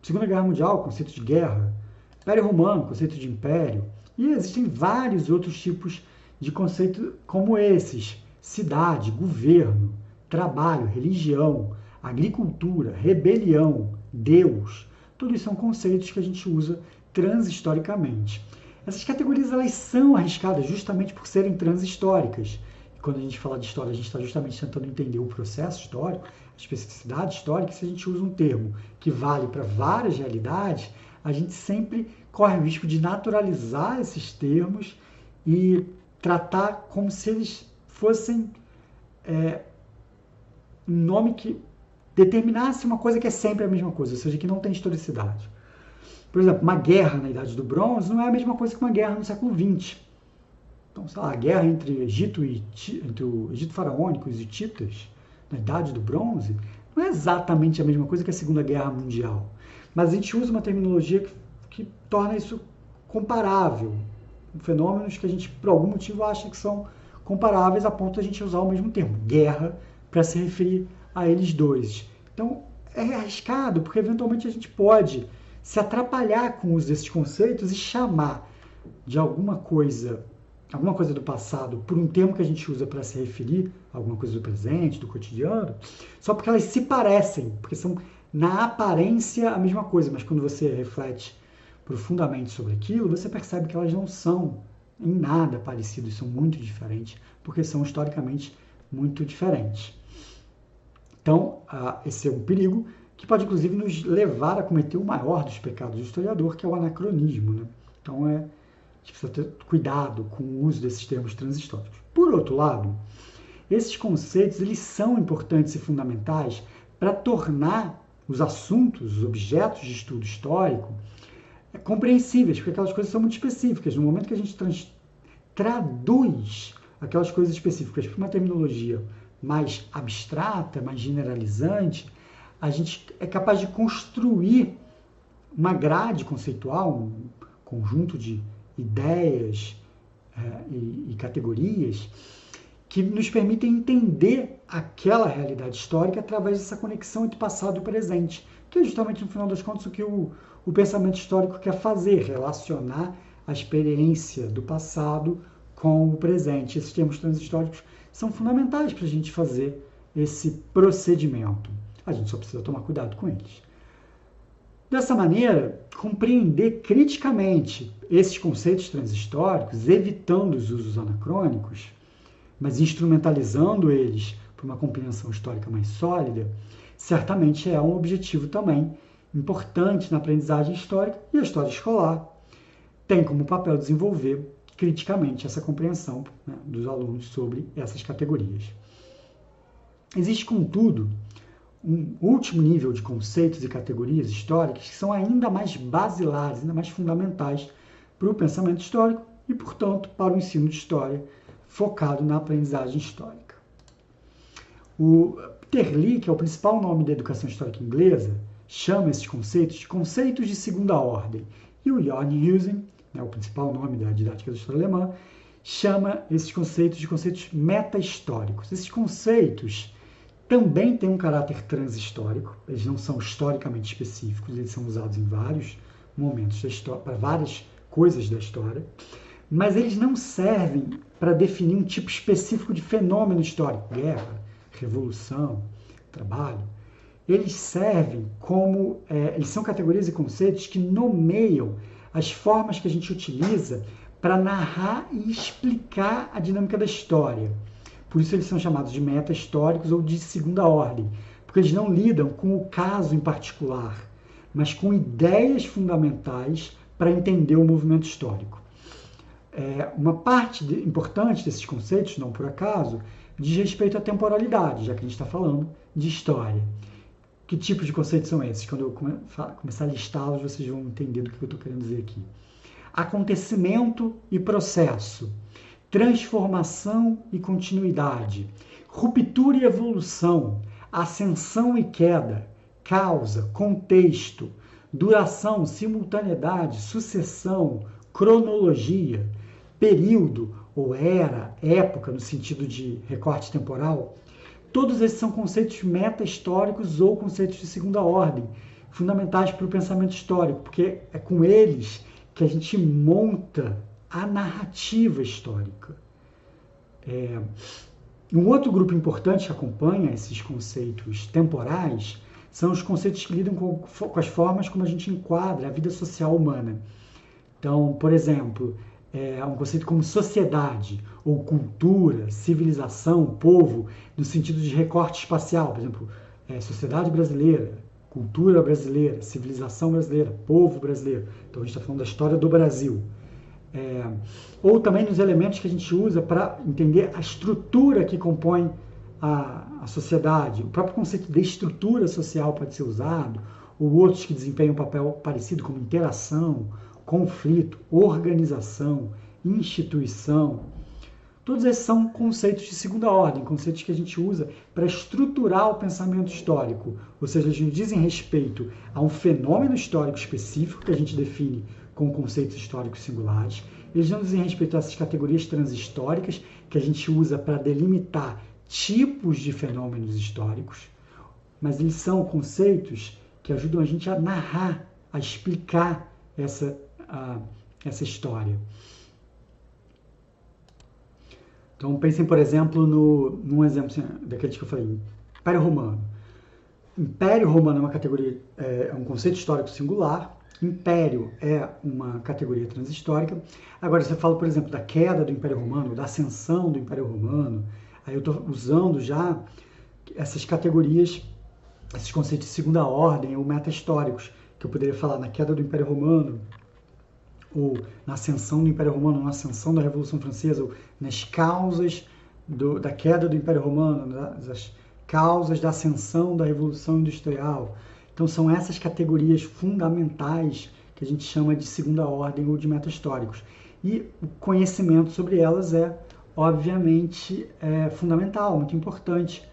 Segunda Guerra Mundial, conceito de guerra, Império Romano, conceito de império, e existem vários outros tipos de conceito como esses: cidade, governo, trabalho, religião, agricultura, rebelião, Deus, tudo isso são conceitos que a gente usa transhistoricamente. Essas categorias elas são arriscadas justamente por serem transhistóricas. E quando a gente fala de história, a gente está justamente tentando entender o processo histórico, especificidade histórica. Se a gente usa um termo que vale para várias realidades, a gente sempre corre o risco de naturalizar esses termos e tratar como se eles fossem é, um nome que determinasse uma coisa que é sempre a mesma coisa, ou seja, que não tem historicidade. Por exemplo, uma guerra na Idade do Bronze não é a mesma coisa que uma guerra no século XX. Então, sei lá, a guerra entre, Egito e, entre o Egito faraônico e os hititas, na Idade do Bronze, não é exatamente a mesma coisa que a Segunda Guerra Mundial. Mas a gente usa uma terminologia que, que torna isso comparável. Fenômenos que a gente, por algum motivo, acha que são comparáveis a ponto de a gente usar o mesmo termo, guerra, para se referir a eles dois. Então, é arriscado, porque eventualmente a gente pode se atrapalhar com o uso desses conceitos e chamar de alguma coisa, alguma coisa do passado, por um termo que a gente usa para se referir a alguma coisa do presente, do cotidiano, só porque elas se parecem, porque são na aparência a mesma coisa, mas quando você reflete profundamente sobre aquilo, você percebe que elas não são em nada parecidas, são muito diferentes, porque são historicamente muito diferentes. Então, esse é um perigo que pode, inclusive, nos levar a cometer o maior dos pecados do historiador, que é o anacronismo. Né? Então, é, a gente precisa ter cuidado com o uso desses termos transhistóricos. Por outro lado, esses conceitos eles são importantes e fundamentais para tornar os assuntos, os objetos de estudo histórico é, compreensíveis, porque aquelas coisas são muito específicas. No momento que a gente trans, traduz aquelas coisas específicas para uma terminologia mais abstrata, mais generalizante, a gente é capaz de construir uma grade conceitual, um conjunto de ideias é, e, e categorias que nos permitem entender aquela realidade histórica através dessa conexão entre passado e presente, que é justamente, no final das contas, o que o, o pensamento histórico quer fazer, relacionar a experiência do passado com o presente. Esses termos transhistóricos são fundamentais para a gente fazer esse procedimento. A gente só precisa tomar cuidado com eles. Dessa maneira, compreender criticamente esses conceitos transhistóricos, evitando os usos anacrônicos, mas instrumentalizando eles para uma compreensão histórica mais sólida, certamente é um objetivo também importante na aprendizagem histórica e a história escolar tem como papel desenvolver criticamente essa compreensão né, dos alunos sobre essas categorias. Existe, contudo, um último nível de conceitos e categorias históricas que são ainda mais basilares, ainda mais fundamentais para o pensamento histórico e, portanto, para o ensino de história focado na aprendizagem histórica. O Peter Lee, que é o principal nome da educação histórica inglesa, chama esses conceitos de conceitos de segunda ordem. E o Jorn Husen, né, o principal nome da didática da história alemã, chama esses conceitos de conceitos meta-históricos. Esses conceitos também têm um caráter transhistórico, eles não são historicamente específicos, eles são usados em vários momentos da história, para várias coisas da história, mas eles não servem para definir um tipo específico de fenômeno histórico, guerra, revolução, trabalho. Eles servem como, é, eles são categorias e conceitos que nomeiam as formas que a gente utiliza para narrar e explicar a dinâmica da história. Por isso eles são chamados de meta-históricos ou de segunda ordem, porque eles não lidam com o caso em particular, mas com ideias fundamentais para entender o movimento histórico. É, uma parte de, importante desses conceitos, não por acaso, diz respeito à temporalidade, já que a gente está falando de história. Que tipos de conceitos são esses? Quando eu come, começar a listá-los, vocês vão entender do que eu estou querendo dizer aqui. Acontecimento e processo transformação e continuidade, ruptura e evolução, ascensão e queda, causa, contexto, duração, simultaneidade, sucessão, cronologia, período ou era, época no sentido de recorte temporal. Todos esses são conceitos meta-históricos ou conceitos de segunda ordem, fundamentais para o pensamento histórico, porque é com eles que a gente monta a narrativa histórica. É, um outro grupo importante que acompanha esses conceitos temporais são os conceitos que lidam com, com, as formas como a gente enquadra a vida social humana. Então, por exemplo, é um conceito como sociedade, ou cultura, civilização, povo, no sentido de recorte espacial, por exemplo, é, sociedade brasileira, cultura brasileira, civilização brasileira, povo brasileiro. Então, a gente está falando da história do Brasil. É, ou também nos elementos que a gente usa para entender a estrutura que compõe a, a, sociedade. O próprio conceito de estrutura social pode ser usado, ou outros que desempenham um papel parecido, como interação, conflito, organização, instituição. Todos esses são conceitos de segunda ordem, conceitos que a gente usa para estruturar o pensamento histórico, ou seja, eles dizem respeito a um fenômeno histórico específico que a gente define com conceitos históricos singulares. Eles não dizem respeito a essas categorias transhistóricas que a gente usa para delimitar tipos de fenômenos históricos, mas eles são conceitos que ajudam a gente a narrar, a explicar essa, a, essa história. Então pensem, por exemplo, no, num exemplo assim, daqueles que eu falei, Império Romano. Império Romano é uma categoria, é, é um conceito histórico singular, Império é uma categoria transhistórica. Agora, você fala, por exemplo, da queda do Império Romano, da ascensão do Império Romano, aí eu estou usando já essas categorias, esses conceitos de segunda ordem ou meta-históricos, que eu poderia falar na queda do Império Romano, ou na ascensão do Império Romano, na ascensão da Revolução Francesa, ou nas causas do, da queda do Império Romano, nas causas da ascensão da Revolução Industrial, então são essas categorias fundamentais que a gente chama de segunda ordem ou de meta-históricos. E o conhecimento sobre elas é, obviamente, é fundamental, muito importante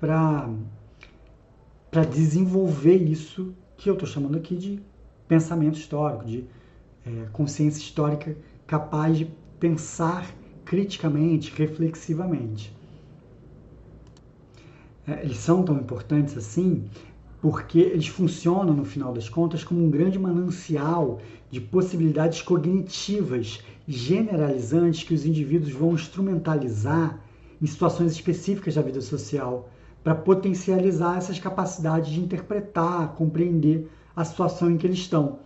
para desenvolver isso que eu estou chamando aqui de pensamento histórico, de é, consciência histórica capaz de pensar criticamente, reflexivamente. É, eles são tão importantes assim porque eles funcionam, no final das contas, como um grande manancial de possibilidades cognitivas generalizantes que os indivíduos vão instrumentalizar em situações específicas da vida social para potencializar essas capacidades de interpretar, compreender a situação em que eles estão.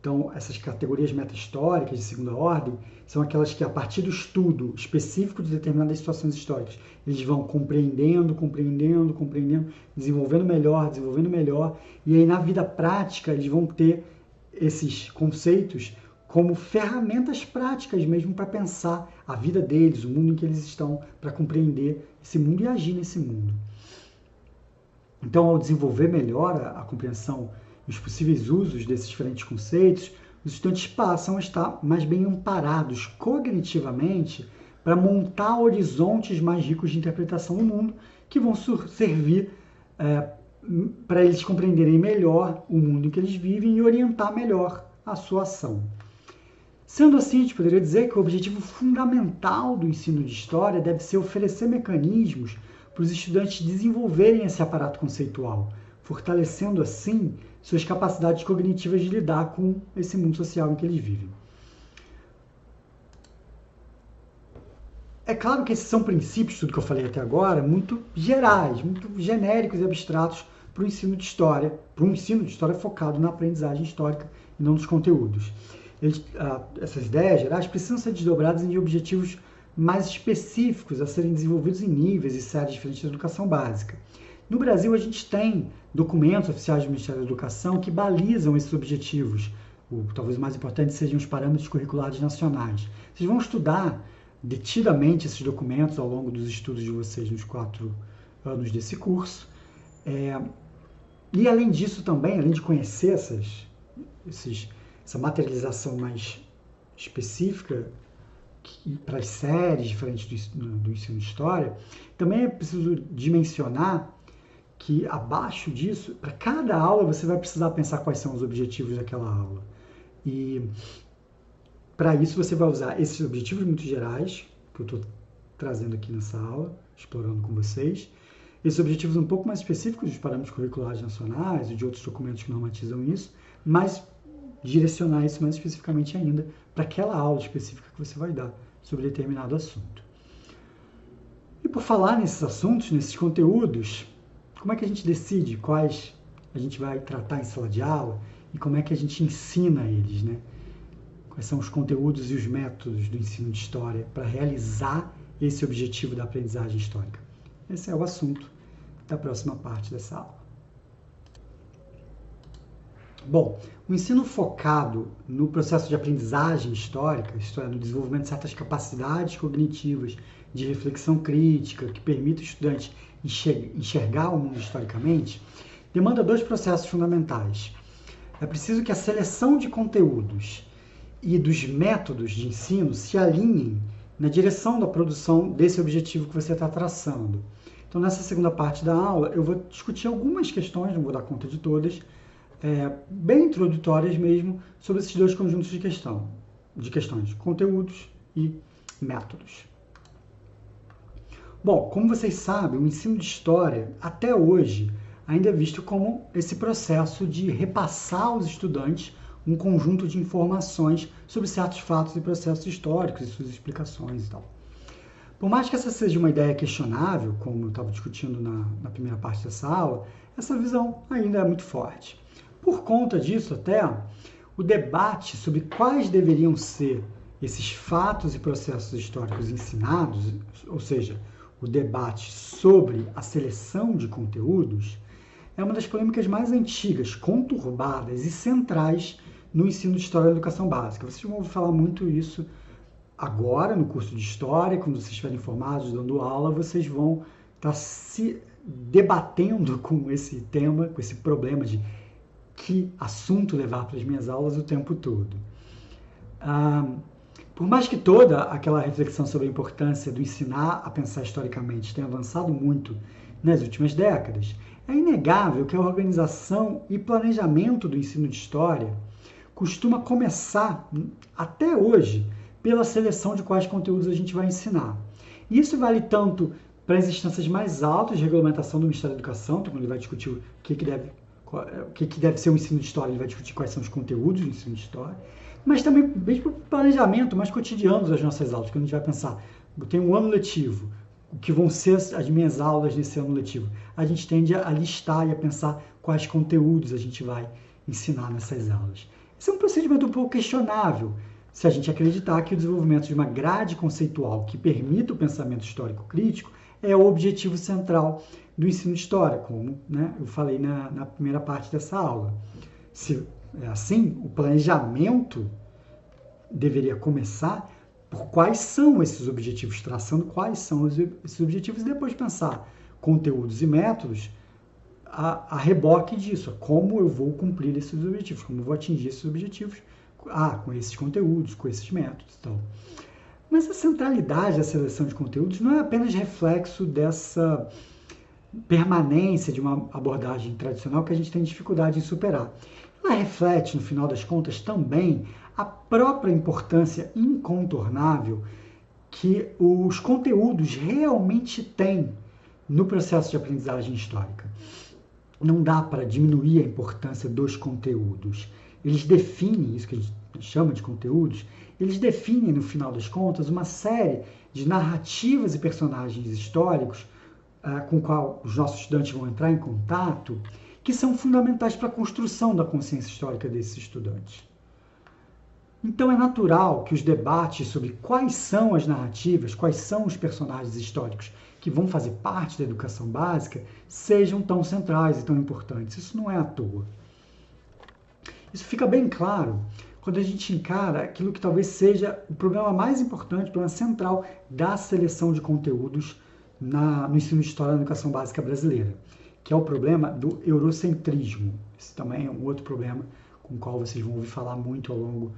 Então, essas categorias meta-históricas de segunda ordem são aquelas que, a partir do estudo específico de determinadas situações históricas, eles vão compreendendo, compreendendo, compreendendo, desenvolvendo melhor, desenvolvendo melhor, e aí na vida prática eles vão ter esses conceitos como ferramentas práticas mesmo para pensar a vida deles, o mundo em que eles estão, para compreender esse mundo e agir nesse mundo. Então, ao desenvolver melhor a, a compreensão os possíveis usos desses diferentes conceitos, os estudantes passam a estar mais bem amparados cognitivamente para montar horizontes mais ricos de interpretação do mundo que vão servir é, para eles compreenderem melhor o mundo em que eles vivem e orientar melhor a sua ação. Sendo assim, a gente poderia dizer que o objetivo fundamental do ensino de história deve ser oferecer mecanismos para os estudantes desenvolverem esse aparato conceitual, fortalecendo assim suas capacidades cognitivas de lidar com esse mundo social em que eles vivem. É claro que esses são princípios, tudo que eu falei até agora, muito gerais, muito genéricos e abstratos para o ensino de história, para um ensino de história focado na aprendizagem histórica e não nos conteúdos. Eles, ah, essas ideias gerais precisam ser desdobradas em objetivos mais específicos a serem desenvolvidos em níveis e séries diferentes da educação básica. No Brasil, a gente tem documentos oficiais do Ministério da Educação que balizam esses objetivos. O, talvez o mais importante sejam os parâmetros curriculares nacionais. Vocês vão estudar detidamente esses documentos ao longo dos estudos de vocês nos quatro anos desse curso. É, e além disso também, além de conhecer essas, esses, essa materialização mais específica para as séries diferentes do, do ensino de história, também é preciso dimensionar que abaixo disso, para cada aula você vai precisar pensar quais são os objetivos daquela aula. E para isso você vai usar esses objetivos muito gerais, que eu estou trazendo aqui nessa aula, explorando com vocês, esses objetivos um pouco mais específicos dos parâmetros curriculares nacionais e de outros documentos que normatizam isso, mas direcionar isso mais especificamente ainda para aquela aula específica que você vai dar sobre determinado assunto. E por falar nesses assuntos, nesses conteúdos, como é que a gente decide quais a gente vai tratar em sala de aula e como é que a gente ensina eles, né? Quais são os conteúdos e os métodos do ensino de história para realizar esse objetivo da aprendizagem histórica? Esse é o assunto da próxima parte dessa aula. Bom, o ensino focado no processo de aprendizagem histórica, isto é, no desenvolvimento de certas capacidades cognitivas de reflexão crítica que permita o estudante enxergar o mundo historicamente, demanda dois processos fundamentais. É preciso que a seleção de conteúdos e dos métodos de ensino se alinhem na direção da produção desse objetivo que você está traçando. Então, nessa segunda parte da aula, eu vou discutir algumas questões, não vou dar conta de todas, é, bem introdutórias mesmo, sobre esses dois conjuntos de questão, de questões, conteúdos e métodos. Bom, como vocês sabem, o ensino de história, até hoje, ainda é visto como esse processo de repassar aos estudantes um conjunto de informações sobre certos fatos e processos históricos e suas explicações e tal. Por mais que essa seja uma ideia questionável, como eu estava discutindo na, na primeira parte dessa aula, essa visão ainda é muito forte. Por conta disso, até, o debate sobre quais deveriam ser esses fatos e processos históricos ensinados, ou seja, o debate sobre a seleção de conteúdos é uma das polêmicas mais antigas, conturbadas e centrais no ensino de História da Educação Básica. Vocês vão falar muito isso agora no curso de História, quando vocês estiverem formados, dando aula, vocês vão estar se debatendo com esse tema, com esse problema de que assunto levar para as minhas aulas o tempo todo. Ah, por mais que toda aquela reflexão sobre a importância do ensinar a pensar historicamente tenha avançado muito nas últimas décadas, é inegável que a organização e planejamento do ensino de história costuma começar, até hoje, pela seleção de quais conteúdos a gente vai ensinar. Isso vale tanto para as instâncias mais altas de regulamentação do Ministério da Educação, então quando ele vai discutir o que, que deve é, o que, que deve ser o ensino de história, ele vai discutir quais são os conteúdos do ensino de história, mas também mesmo para o planejamento mais cotidiano das nossas aulas, quando a gente vai pensar, tem um ano letivo, o que vão ser as minhas aulas nesse ano letivo, a gente tende a listar e a pensar quais conteúdos a gente vai ensinar nessas aulas. Esse é um procedimento um pouco questionável, se a gente acreditar que o desenvolvimento de uma grade conceitual que permita o pensamento histórico crítico é o objetivo central do ensino de história, como né, eu falei na, na primeira parte dessa aula. Se assim, o planejamento deveria começar por quais são esses objetivos, traçando quais são esses objetivos e depois pensar conteúdos e métodos a, a reboque disso, como eu vou cumprir esses objetivos, como eu vou atingir esses objetivos, ah, com esses conteúdos, com esses métodos. Então. Mas a centralidade da seleção de conteúdos não é apenas reflexo dessa permanência de uma abordagem tradicional que a gente tem dificuldade em superar. Ela reflete, no final das contas, também a própria importância incontornável que os conteúdos realmente têm no processo de aprendizagem histórica. Não dá para diminuir a importância dos conteúdos. Eles definem isso que a gente chama de conteúdos, eles definem, no final das contas, uma série de narrativas e personagens históricos uh, com qual os nossos estudantes vão entrar em contato, que são fundamentais para a construção da consciência histórica desses estudantes. Então é natural que os debates sobre quais são as narrativas, quais são os personagens históricos que vão fazer parte da educação básica sejam tão centrais e tão importantes. Isso não é à toa. Isso fica bem claro quando a gente encara aquilo que talvez seja o problema mais importante, o problema central da seleção de conteúdos na, no ensino de história da educação básica brasileira, que é o problema do eurocentrismo. Esse também é um outro problema com o qual vocês vão ouvir falar muito ao longo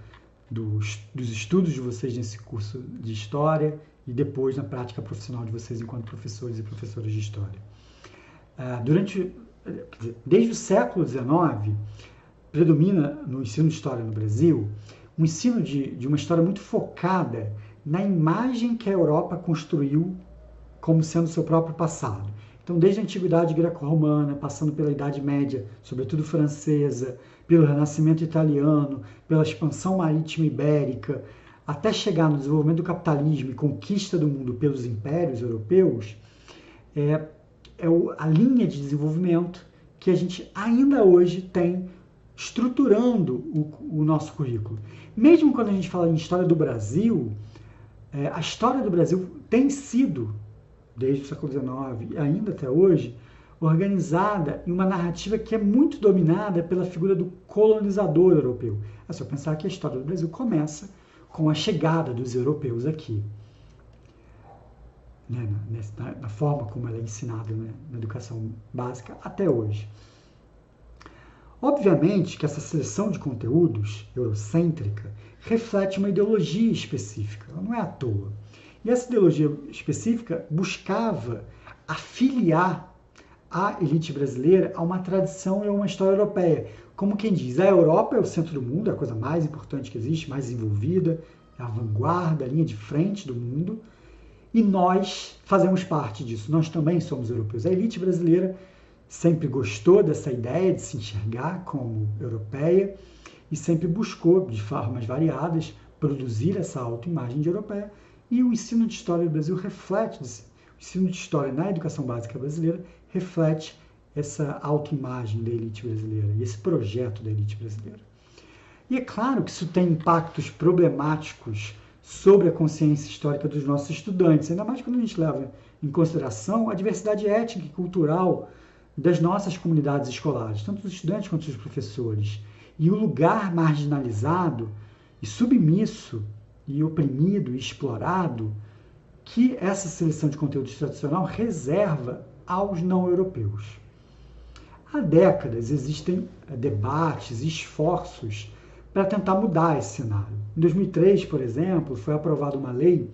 dos, dos estudos de vocês nesse curso de história e depois na prática profissional de vocês enquanto professores e professoras de história. Uh, durante, desde o século XIX, predomina no ensino de história no Brasil um ensino de, de uma história muito focada na imagem que a Europa construiu como sendo seu próprio passado. Então, desde a antiguidade greco-romana, passando pela Idade Média, sobretudo francesa, pelo Renascimento italiano, pela expansão marítima ibérica, até chegar no desenvolvimento do capitalismo e conquista do mundo pelos impérios europeus, é, é a linha de desenvolvimento que a gente ainda hoje tem estruturando o, o nosso currículo. Mesmo quando a gente fala em história do Brasil, é, a história do Brasil tem sido desde o século XIX e ainda até hoje, organizada em uma narrativa que é muito dominada pela figura do colonizador europeu. É só pensar que a história do Brasil começa com a chegada dos europeus aqui. Né, na, na, forma como ela é ensinada né, na educação básica até hoje. Obviamente que essa seleção de conteúdos eurocêntrica reflete uma ideologia específica, ela não é à toa. E essa ideologia específica buscava afiliar a elite brasileira a uma tradição e a uma história europeia. Como quem diz, a Europa é o centro do mundo, é a coisa mais importante que existe, mais desenvolvida, é a vanguarda, a linha de frente do mundo, e nós fazemos parte disso. Nós também somos europeus. A elite brasileira sempre gostou dessa ideia de se enxergar como europeia e sempre buscou, de formas variadas, produzir essa autoimagem de europeia e o ensino de história do Brasil reflete, o ensino de história na educação básica brasileira reflete essa autoimagem da elite brasileira e esse projeto da elite brasileira. E é claro que isso tem impactos problemáticos sobre a consciência histórica dos nossos estudantes, ainda mais quando a gente leva em consideração a diversidade étnica e cultural das nossas comunidades escolares, tanto os estudantes quanto os professores, e o lugar marginalizado e submisso e oprimido e explorado que essa seleção de conteúdos tradicional reserva aos não europeus. Há décadas existem eh, debates e esforços para tentar mudar esse cenário. Em 2003, por exemplo, foi aprovada uma lei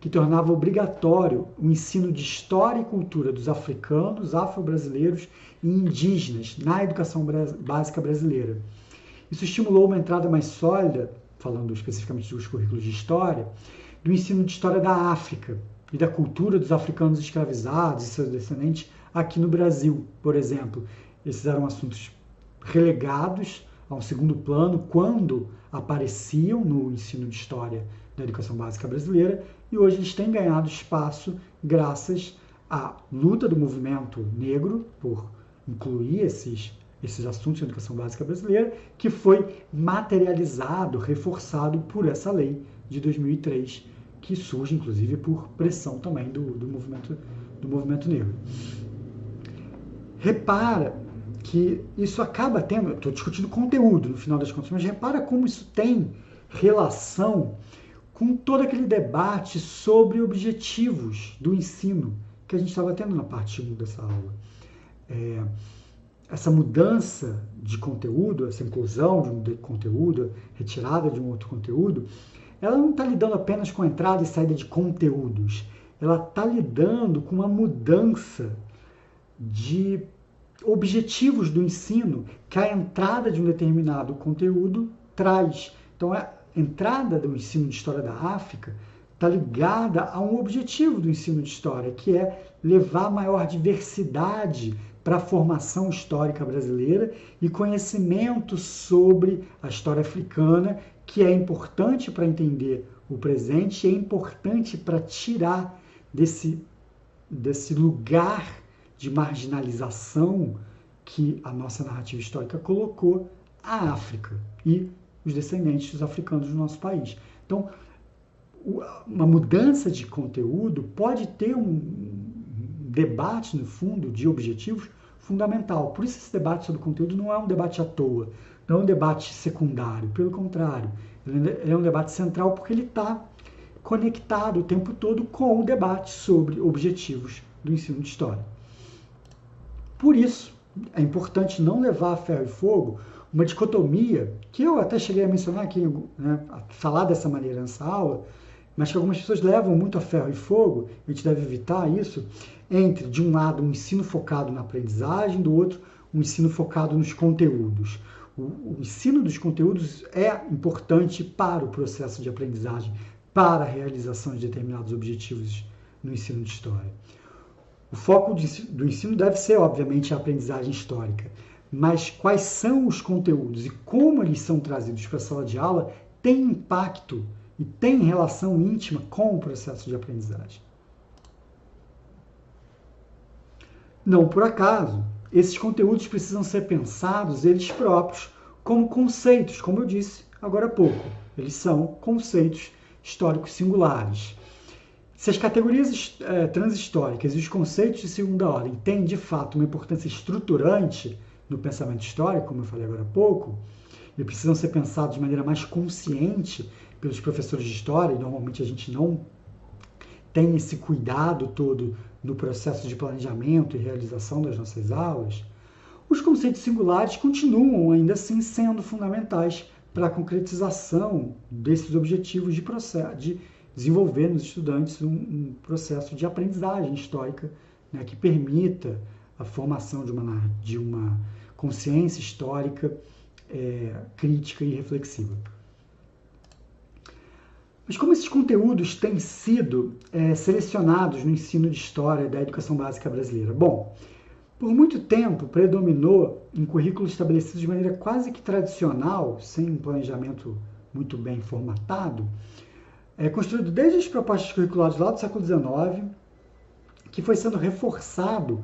que tornava obrigatório o ensino de história e cultura dos africanos, afro-brasileiros e indígenas na educação básica brasileira. Isso estimulou uma entrada mais sólida, falando especificamente dos currículos de história, do ensino de história da África e da cultura dos africanos escravizados e seus descendentes aqui no Brasil, por exemplo. Esses eram assuntos relegados a um segundo plano quando apareciam no ensino de história da educação básica brasileira e hoje eles têm ganhado espaço graças à luta do movimento negro por incluir esses, esses assuntos na educação básica brasileira, que foi materializado, reforçado por essa lei de 2003, que surge inclusive por pressão também do, do, movimento, do movimento negro. Repara que isso acaba tendo, estou discutindo conteúdo no final das contas, mas repara como isso tem relação com todo aquele debate sobre objetivos do ensino que a gente estava tendo na parte 1 dessa aula. É, essa mudança de conteúdo, essa inclusão de um conteúdo, retirada de um outro conteúdo, ela não está lidando apenas com a entrada e saída de conteúdos, ela está lidando com uma mudança de objetivos do ensino que a entrada de um determinado conteúdo traz. Então, a entrada do ensino de história da África está ligada a um objetivo do ensino de história, que é levar maior diversidade para a formação histórica brasileira e conhecimento sobre a história africana, que é importante para entender o presente é importante para tirar desse, desse lugar de marginalização que a nossa narrativa histórica colocou a África e os descendentes dos africanos do nosso país. Então, uma mudança de conteúdo pode ter um debate, no fundo, de objetivos fundamental. Por isso, esse debate sobre conteúdo não é um debate à toa, não é um debate secundário, pelo contrário, ele é um debate central porque ele está conectado o tempo todo com o debate sobre objetivos do ensino de história. Por isso, é importante não levar a ferro e fogo uma dicotomia, que eu até cheguei a mencionar aqui, né, a falar dessa maneira nessa aula, mas que algumas pessoas levam muito a ferro e fogo, a gente deve evitar isso, entre, de um lado, um ensino focado na aprendizagem, do outro, um ensino focado nos conteúdos. O, o ensino dos conteúdos é importante para o processo de aprendizagem, para a realização de determinados objetivos no ensino de história. O foco do ensino deve ser, obviamente, a aprendizagem histórica, mas quais são os conteúdos e como eles são trazidos para a sala de aula tem impacto e tem relação íntima com o processo de aprendizagem. Não por acaso, esses conteúdos precisam ser pensados eles próprios como conceitos, como eu disse agora há pouco. Eles são conceitos históricos singulares. Se as categorias é, transhistóricas e os conceitos de segunda ordem têm, de fato, uma importância estruturante no pensamento histórico, como eu falei agora há pouco, e precisam ser pensados de maneira mais consciente pelos professores de história, e normalmente a gente não tem esse cuidado todo no processo de planejamento e realização das nossas aulas, os conceitos singulares continuam ainda assim sendo fundamentais para a concretização desses objetivos de processo, de desenvolver nos estudantes um, um processo de aprendizagem histórica né, que permita a formação de uma, de uma consciência histórica é, crítica e reflexiva. Mas como esses conteúdos têm sido é, selecionados no ensino de história da educação básica brasileira? Bom, por muito tempo predominou em currículos estabelecidos de maneira quase que tradicional, sem um planejamento muito bem formatado, é, construído desde as propostas curriculares lá do século XIX, que foi sendo reforçado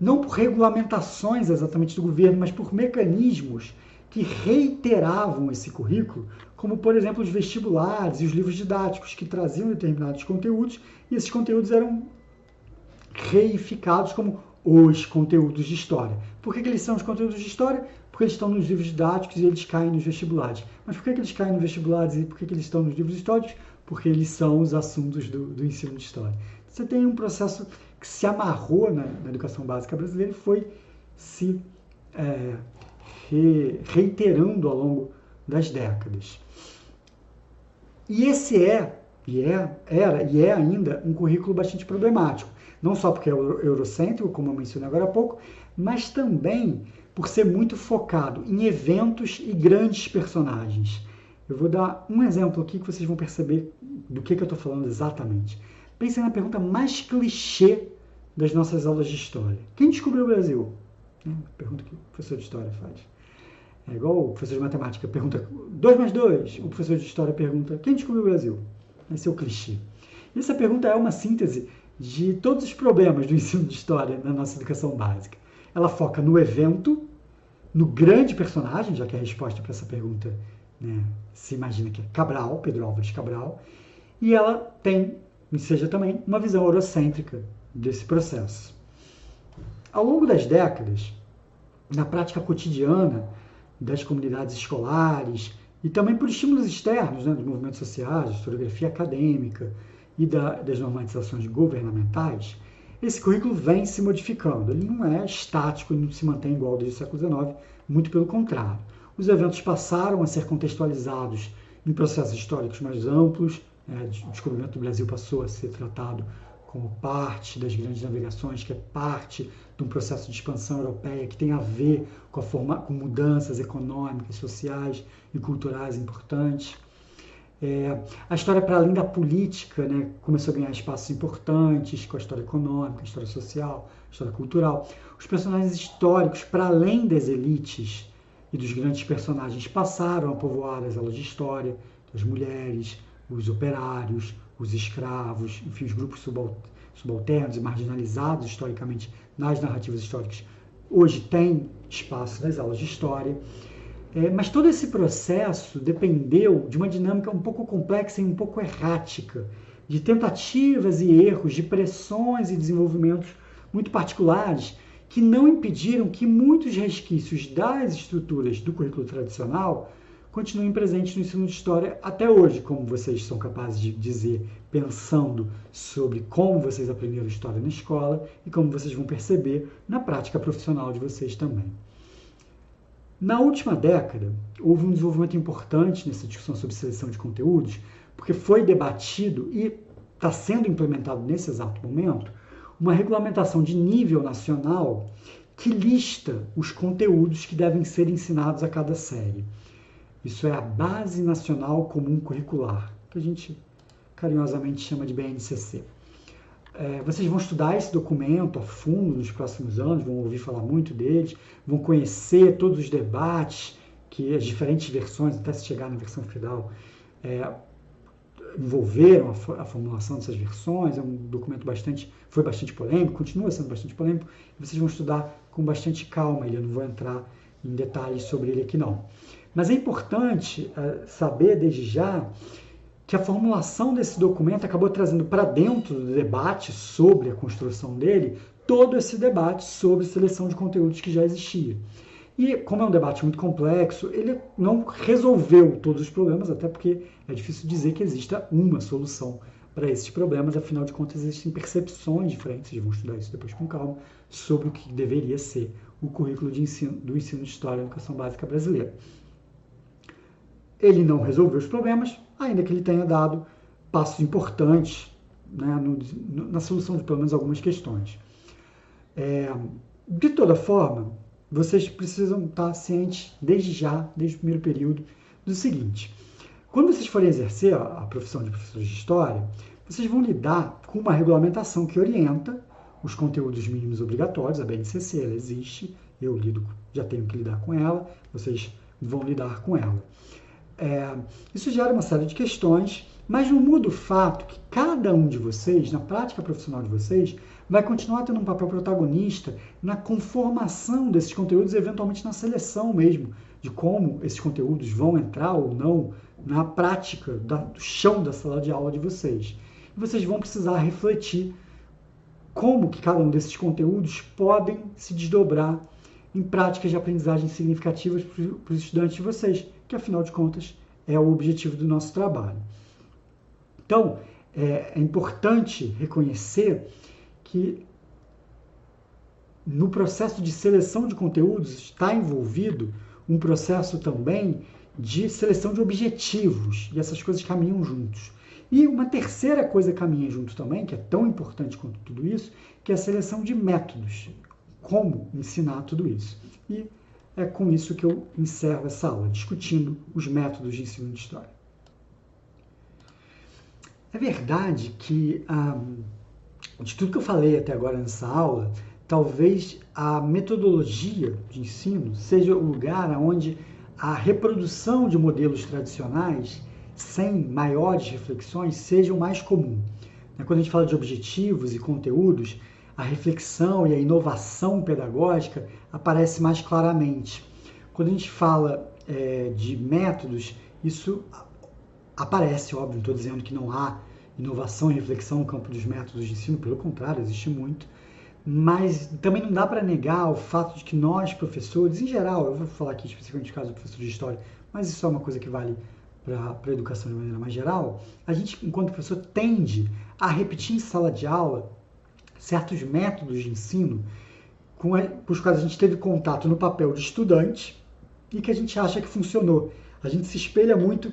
não por regulamentações exatamente do governo, mas por mecanismos que reiteravam esse currículo, como por exemplo os vestibulares e os livros didáticos que traziam determinados conteúdos e esses conteúdos eram reificados como os conteúdos de história. Por que, que eles são os conteúdos de história? Porque eles estão nos livros didáticos e eles caem nos vestibulares. Mas por que, que eles caem nos vestibulares e por que, que eles estão nos livros históricos? porque eles são os assuntos do, do ensino de história. Você tem um processo que se amarrou na, na educação básica brasileira e foi se é, re, reiterando ao longo das décadas. E esse é, e é, era e é ainda um currículo bastante problemático. Não só porque é eurocêntrico, como eu mencionei agora há pouco, mas também por ser muito focado em eventos e grandes personagens. Eu vou dar um exemplo aqui que vocês vão perceber do que, que eu estou falando exatamente. Pensem na pergunta mais clichê das nossas aulas de história. Quem descobriu o Brasil? É, pergunta que o professor de história faz. É igual o professor de matemática pergunta 2 mais 2. O professor de história pergunta quem descobriu o Brasil? Esse é o clichê. Essa pergunta é uma síntese de todos os problemas do ensino de história na nossa educação básica. Ela foca no evento, no grande personagem, já que a resposta para essa pergunta né, se imagina que é Cabral, Pedro Álvares Cabral, e ela tem, seja também, uma visão eurocêntrica desse processo. Ao longo das décadas, na prática cotidiana das comunidades escolares e também por estímulos externos, né, dos movimentos sociais, historiografia acadêmica e da, das normatizações governamentais, esse currículo vem se modificando. Ele não é estático, ele não se mantém igual desde o século XIX, muito pelo contrário. Os eventos passaram a ser contextualizados em processos históricos mais amplos, né, o descobrimento do Brasil passou a ser tratado como parte das grandes navegações, que é parte de um processo de expansão europeia que tem a ver com, a forma, com mudanças econômicas, sociais e culturais importantes. É, a história para além da política né, começou a ganhar espaços importantes com a história econômica, a história social, a história cultural. Os personagens históricos, para além das elites e dos grandes personagens, passaram a povoar as aulas de história, as mulheres, os operários, os escravos, enfim, os grupos subalternos e marginalizados historicamente nas narrativas históricas, hoje têm espaço nas aulas de história. É, mas todo esse processo dependeu de uma dinâmica um pouco complexa e um pouco errática, de tentativas e erros, de pressões e desenvolvimentos muito particulares que não impediram que muitos resquícios das estruturas do currículo tradicional continuem presentes no ensino de história até hoje, como vocês são capazes de dizer, pensando sobre como vocês aprenderam história na escola e como vocês vão perceber na prática profissional de vocês também. Na última década, houve um desenvolvimento importante nessa discussão sobre seleção de conteúdos, porque foi debatido e está sendo implementado nesse exato momento uma regulamentação de nível nacional que lista os conteúdos que devem ser ensinados a cada série. Isso é a Base Nacional Comum Curricular, que a gente carinhosamente chama de BNCC. É, vocês vão estudar esse documento a fundo nos próximos anos, vão ouvir falar muito deles, vão conhecer todos os debates que as diferentes versões, até se chegar na versão final, é, envolveram a, a, formulação dessas versões. É um documento bastante, foi bastante polêmico, continua sendo bastante polêmico. Vocês vão estudar com bastante calma. Ele, eu não vou entrar em detalhes sobre ele aqui não. Mas é importante uh, saber desde já que a formulação desse documento acabou trazendo para dentro do debate sobre a construção dele todo esse debate sobre seleção de conteúdos que já existia. E como é um debate muito complexo, ele não resolveu todos os problemas, até porque é difícil dizer que exista uma solução para esses problemas, afinal de contas existem percepções diferentes, vamos estudar isso depois com calma, sobre o que deveria ser o currículo ensino, do ensino de História e Educação Básica Brasileira. Ele não resolveu os problemas, ainda que ele tenha dado passos importantes né, no, na solução de pelo menos algumas questões. É, de toda forma, vocês precisam estar cientes desde já, desde o primeiro período, do seguinte: quando vocês forem exercer a profissão de professor de história, vocês vão lidar com uma regulamentação que orienta os conteúdos mínimos obrigatórios, a BNCC, ela existe, eu lido, já tenho que lidar com ela, vocês vão lidar com ela. É, isso gera uma série de questões, mas não muda o fato que cada um de vocês, na prática profissional de vocês, vai continuar tendo um papel protagonista na conformação desses conteúdos, eventualmente na seleção mesmo, de como esses conteúdos vão entrar ou não na prática da, do chão da sala de aula de vocês. E vocês vão precisar refletir como que cada um desses conteúdos podem se desdobrar em práticas de aprendizagem significativas para os estudantes de vocês que afinal de contas é o objetivo do nosso trabalho. Então, é, é importante reconhecer que no processo de seleção de conteúdos está envolvido um processo também de seleção de objetivos, e essas coisas caminham juntos. E uma terceira coisa caminha junto também, que é tão importante quanto tudo isso, que é a seleção de métodos, como ensinar tudo isso. E é com isso que eu encerro essa aula, discutindo os métodos de ensino de história. É verdade que, de tudo que eu falei até agora nessa aula, talvez a metodologia de ensino seja o lugar onde a reprodução de modelos tradicionais, sem maiores reflexões, seja o mais comum. Quando a gente fala de objetivos e conteúdos, a reflexão e a inovação pedagógica aparece mais claramente. Quando a gente fala é, de métodos, isso aparece, óbvio, estou dizendo que não há inovação e reflexão no campo dos métodos de ensino, pelo contrário, existe muito. Mas também não dá para negar o fato de que nós, professores, em geral, eu vou falar aqui especificamente no caso do professor de história, mas isso é uma coisa que vale para a educação de maneira mais geral, a gente, enquanto professor, tende a repetir em sala de aula certos métodos de ensino com, os quais a gente teve contato no papel de estudante e que a gente acha que funcionou. A gente se espelha muito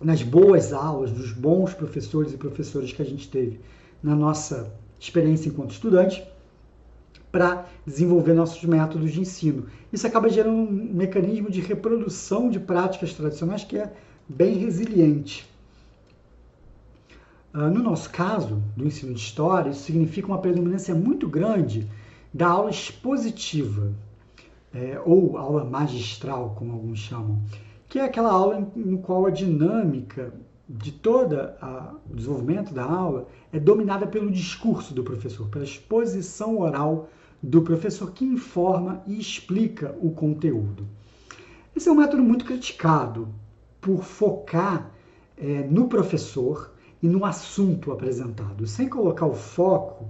nas boas aulas, dos bons professores e professoras que a gente teve na nossa experiência enquanto estudante, para desenvolver nossos métodos de ensino. Isso acaba gerando um mecanismo de reprodução de práticas tradicionais que é bem resiliente. Ah, no nosso caso, do ensino de história, isso significa uma predominância muito grande da aula expositiva, é, ou aula magistral, como alguns chamam, que é aquela aula no qual a dinâmica de todo o desenvolvimento da aula é dominada pelo discurso do professor, pela exposição oral do professor que informa e explica o conteúdo. Esse é um método muito criticado por focar é, no professor e no assunto apresentado, sem colocar o foco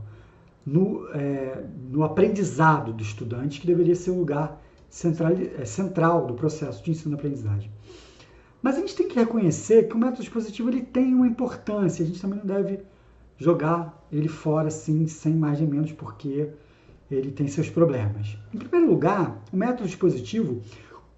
no, é, no aprendizado do estudante, que deveria ser o lugar central, é, central do processo de ensino-aprendizagem. Mas a gente tem que reconhecer que o método expositivo ele tem uma importância, a gente também não deve jogar ele fora assim, sem mais nem menos, porque ele tem seus problemas. Em primeiro lugar, o método expositivo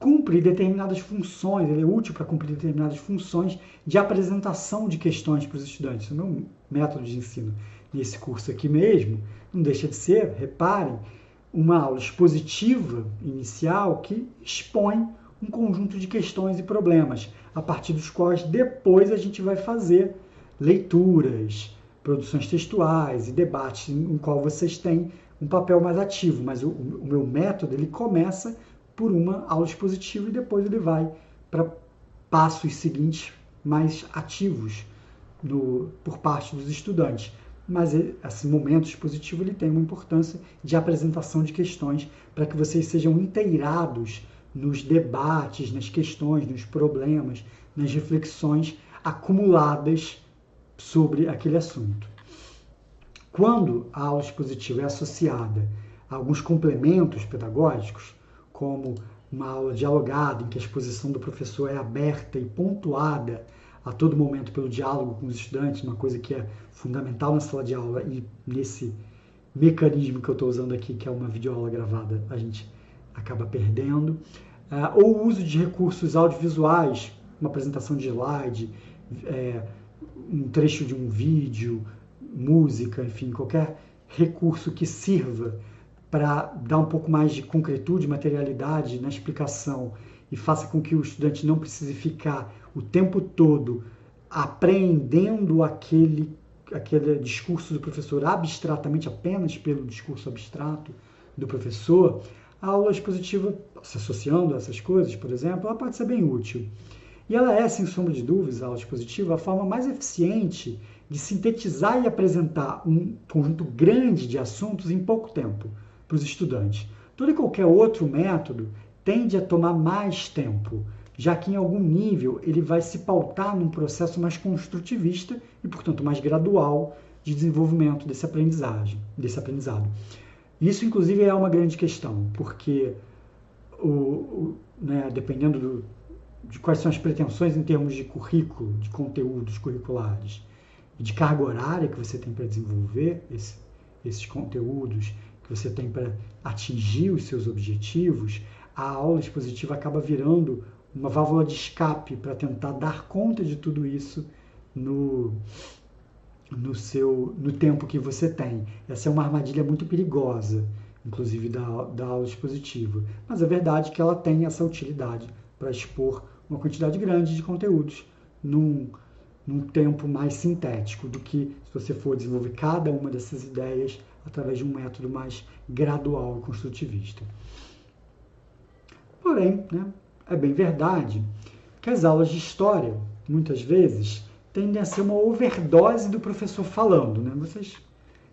cumpre determinadas funções, ele é útil para cumprir determinadas funções de apresentação de questões para os estudantes. O meu método de ensino nesse curso aqui mesmo não deixa de ser, reparem, uma aula expositiva inicial que expõe um conjunto de questões e problemas, a partir dos quais depois a gente vai fazer leituras, produções textuais e debates em qual vocês têm um papel mais ativo, mas o, o meu método ele começa por uma aula expositiva e depois ele vai para passos seguintes mais ativos por parte dos estudantes. Mas esse momento expositivo ele tem uma importância de apresentação de questões para que vocês sejam inteirados nos debates, nas questões, nos problemas, nas reflexões acumuladas sobre aquele assunto. Quando a aula expositiva é associada a alguns complementos pedagógicos, como uma aula dialogada, em que a exposição do professor é aberta e pontuada a todo momento pelo diálogo com os estudantes, uma coisa que é fundamental na sala de aula e nesse mecanismo que eu estou usando aqui, que é uma videoaula gravada, a gente acaba perdendo. Uh, ou o uso de recursos audiovisuais, uma apresentação de slide, é, um trecho de um vídeo, música, enfim, qualquer recurso que sirva para dar um pouco mais de concretude, materialidade na explicação e faça com que o estudante não precise ficar o tempo todo apreendendo aquele, aquele discurso do professor abstratamente, apenas pelo discurso abstrato do professor, a aula expositiva, se associando a essas coisas, por exemplo, ela pode ser bem útil. E ela é, sem sombra de dúvidas, a aula expositiva, a forma mais eficiente de sintetizar e apresentar um conjunto grande de assuntos em pouco tempo para os estudantes. Todo e qualquer outro método tende a tomar mais tempo, já que em algum nível ele vai se pautar num processo mais construtivista e, portanto, mais gradual de desenvolvimento desse aprendizagem, desse aprendizado. Isso, inclusive, é uma grande questão, porque o, o né, dependendo do, de quais são as pretensões em termos de currículo, de conteúdos curriculares, de carga horária que você tem para desenvolver esse, esses conteúdos, que você tem para atingir os seus objetivos, a aula expositiva acaba virando uma válvula de escape para tentar dar conta de tudo isso no, no seu no tempo que você tem. Essa é uma armadilha muito perigosa inclusive da, da aula expositiva. Mas é verdade que ela tem essa utilidade para expor uma quantidade grande de conteúdos num, num tempo mais sintético do que se você for desenvolver cada uma dessas ideias através de um método mais gradual e construtivista. Porém, né, é bem verdade que as aulas de história, muitas vezes, tendem a ser uma overdose do professor falando. Né? Vocês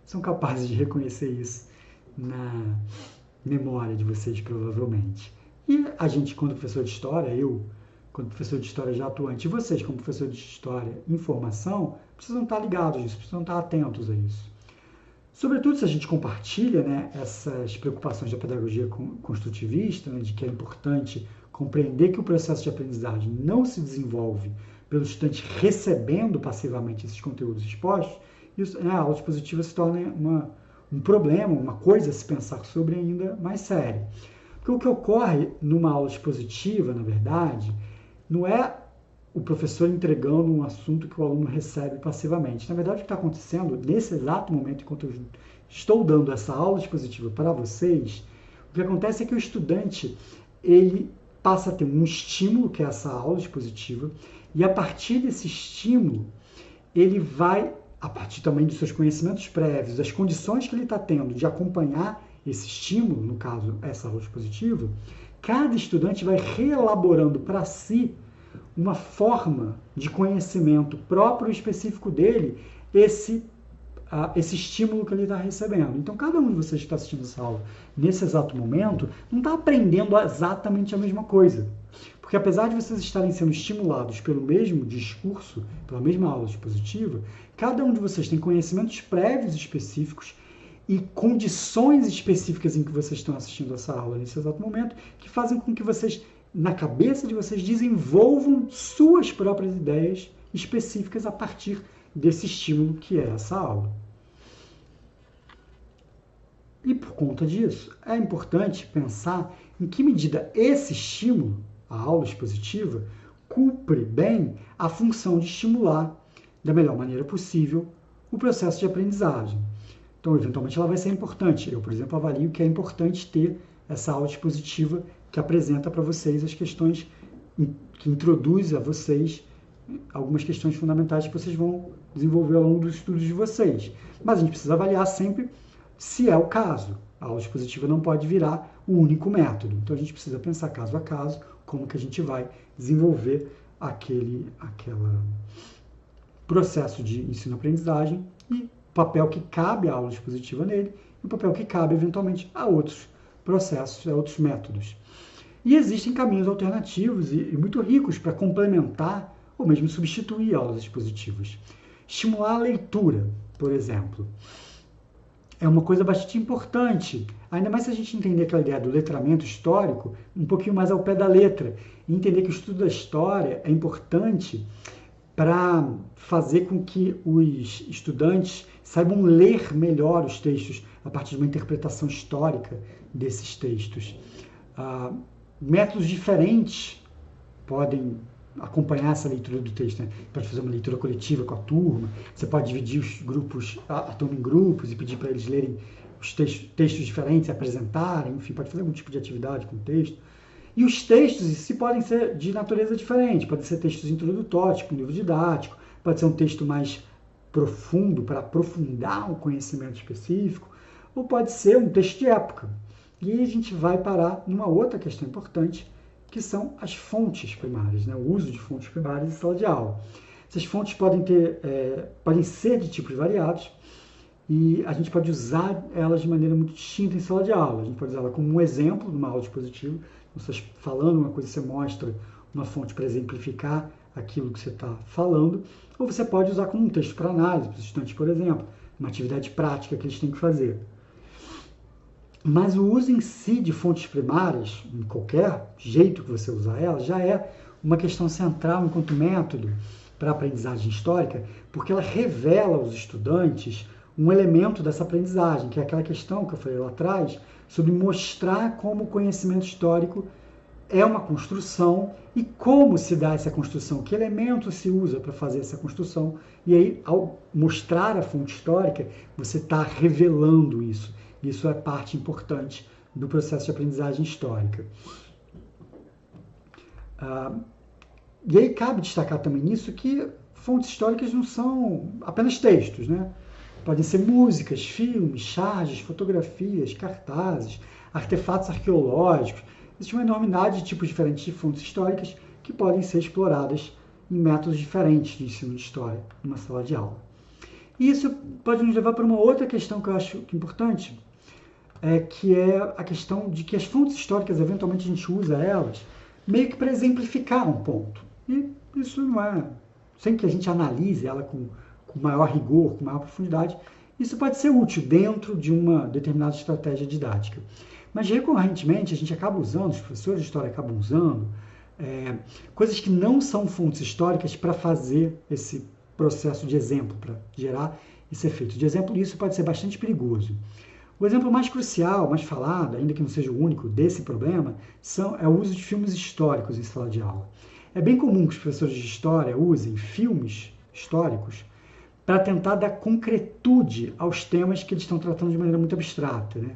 são capazes de reconhecer isso na memória de vocês, provavelmente. E a gente, quando professor de história, eu, quando professor de história já atuante, e vocês, como professor de história em formação, precisam estar ligados a isso, precisam estar atentos a isso. Sobretudo se a gente compartilha né, essas preocupações da pedagogia construtivista, né, de que é importante compreender que o processo de aprendizagem não se desenvolve pelo estudante recebendo passivamente esses conteúdos expostos, isso, né, a aula expositiva se torna uma, um problema, uma coisa a se pensar sobre ainda mais séria. Porque o que ocorre numa aula expositiva, na verdade, não é o professor entregando um assunto que o aluno recebe passivamente. Na verdade, o que está acontecendo nesse exato momento, enquanto eu estou dando essa aula expositiva para vocês, o que acontece é que o estudante ele passa a ter um estímulo, que é essa aula expositiva, e a partir desse estímulo, ele vai, a partir também dos seus conhecimentos prévios, das condições que ele está tendo de acompanhar esse estímulo, no caso, essa aula expositiva, cada estudante vai reelaborando para si uma forma de conhecimento próprio e específico dele esse, esse estímulo que ele está recebendo. Então, cada um de vocês que está assistindo essa aula nesse exato momento não está aprendendo exatamente a mesma coisa. Porque apesar de vocês estarem sendo estimulados pelo mesmo discurso, pela mesma aula expositiva, cada um de vocês tem conhecimentos prévios específicos e condições específicas em que vocês estão assistindo essa aula nesse exato momento que fazem com que vocês na cabeça de vocês desenvolvam suas próprias ideias específicas a partir desse estímulo que é essa aula. E por conta disso, é importante pensar em que medida esse estímulo, a aula expositiva, cumpre bem a função de estimular da melhor maneira possível o processo de aprendizagem. Então, eventualmente, ela vai ser importante. Eu, por exemplo, avalio que é importante ter essa aula expositiva que apresenta para vocês as questões, que introduz a vocês algumas questões fundamentais que vocês vão desenvolver ao longo dos estudos de vocês. Mas a gente precisa avaliar sempre se é o caso. A aula expositiva não pode virar o único método. Então a gente precisa pensar caso a caso como que a gente vai desenvolver aquele aquela processo de ensino-aprendizagem e o papel que cabe à aula expositiva nele e o papel que cabe eventualmente a outros processos, a outros métodos. E existem caminhos alternativos e, e muito ricos para complementar ou mesmo substituir aulas expositivas. Estimular a leitura, por exemplo, é uma coisa bastante importante, ainda mais se a gente entender aquela ideia do letramento histórico um pouquinho mais ao pé da letra, e entender que o estudo da história é importante para fazer com que os estudantes saibam ler melhor os textos a partir de uma interpretação histórica desses textos. Ah, métodos diferentes podem acompanhar essa leitura do texto. Né? Pode fazer uma leitura coletiva com a turma, você pode dividir os grupos, a, a turma em grupos e pedir para eles lerem os textos, textos diferentes, apresentarem, enfim, pode fazer algum tipo de atividade com o texto. E os textos em si podem ser de natureza diferente, podem ser textos introdutórios, tipo um livro didático, pode ser um texto mais profundo para aprofundar um conhecimento específico, ou pode ser um texto de época, e a gente vai parar numa outra questão importante, que são as fontes primárias, né? o uso de fontes primárias em sala de aula. Essas fontes podem, ter, é, podem ser de tipos variados e a gente pode usar elas de maneira muito distinta em sala de aula. A gente pode usar ela como um exemplo numa aula dispositiva. Você falando uma coisa, você mostra uma fonte para exemplificar aquilo que você está falando, ou você pode usar como um texto para análise, para os estudantes, por exemplo, uma atividade prática que eles têm que fazer. Mas o uso em si de fontes primárias, em qualquer jeito que você usar elas, já é uma questão central enquanto método para a aprendizagem histórica, porque ela revela aos estudantes um elemento dessa aprendizagem, que é aquela questão que eu falei lá atrás, sobre mostrar como o conhecimento histórico é uma construção e como se dá essa construção, que elemento se usa para fazer essa construção. E aí, ao mostrar a fonte histórica, você está revelando isso Isso é parte importante do processo de aprendizagem histórica. Ah, e aí cabe destacar também nisso que fontes históricas não são apenas textos, né? Podem ser músicas, filmes, charges, fotografias, cartazes, artefatos arqueológicos. Existe uma enormidade de tipos diferentes de fontes históricas que podem ser exploradas em métodos diferentes de ensino de história numa sala de aula. E isso pode nos levar para uma outra questão que eu acho é importante, é, que é a questão de que as fontes históricas, eventualmente a gente usa elas meio que para exemplificar um ponto. E isso não é, sem que a gente analise ela com, com maior rigor, com maior profundidade, isso pode ser útil dentro de uma determinada estratégia didática. Mas recorrentemente a gente acaba usando, os professores de história acabam usando, é, coisas que não são fontes históricas para fazer esse processo de exemplo, para gerar esse efeito de exemplo, e isso pode ser bastante perigoso. O exemplo mais crucial, mais falado, ainda que não seja o único desse problema, são, é o uso de filmes históricos em sala de aula. É bem comum que os professores de história usem filmes históricos para tentar dar concretude aos temas que eles estão tratando de maneira muito abstrata. Né?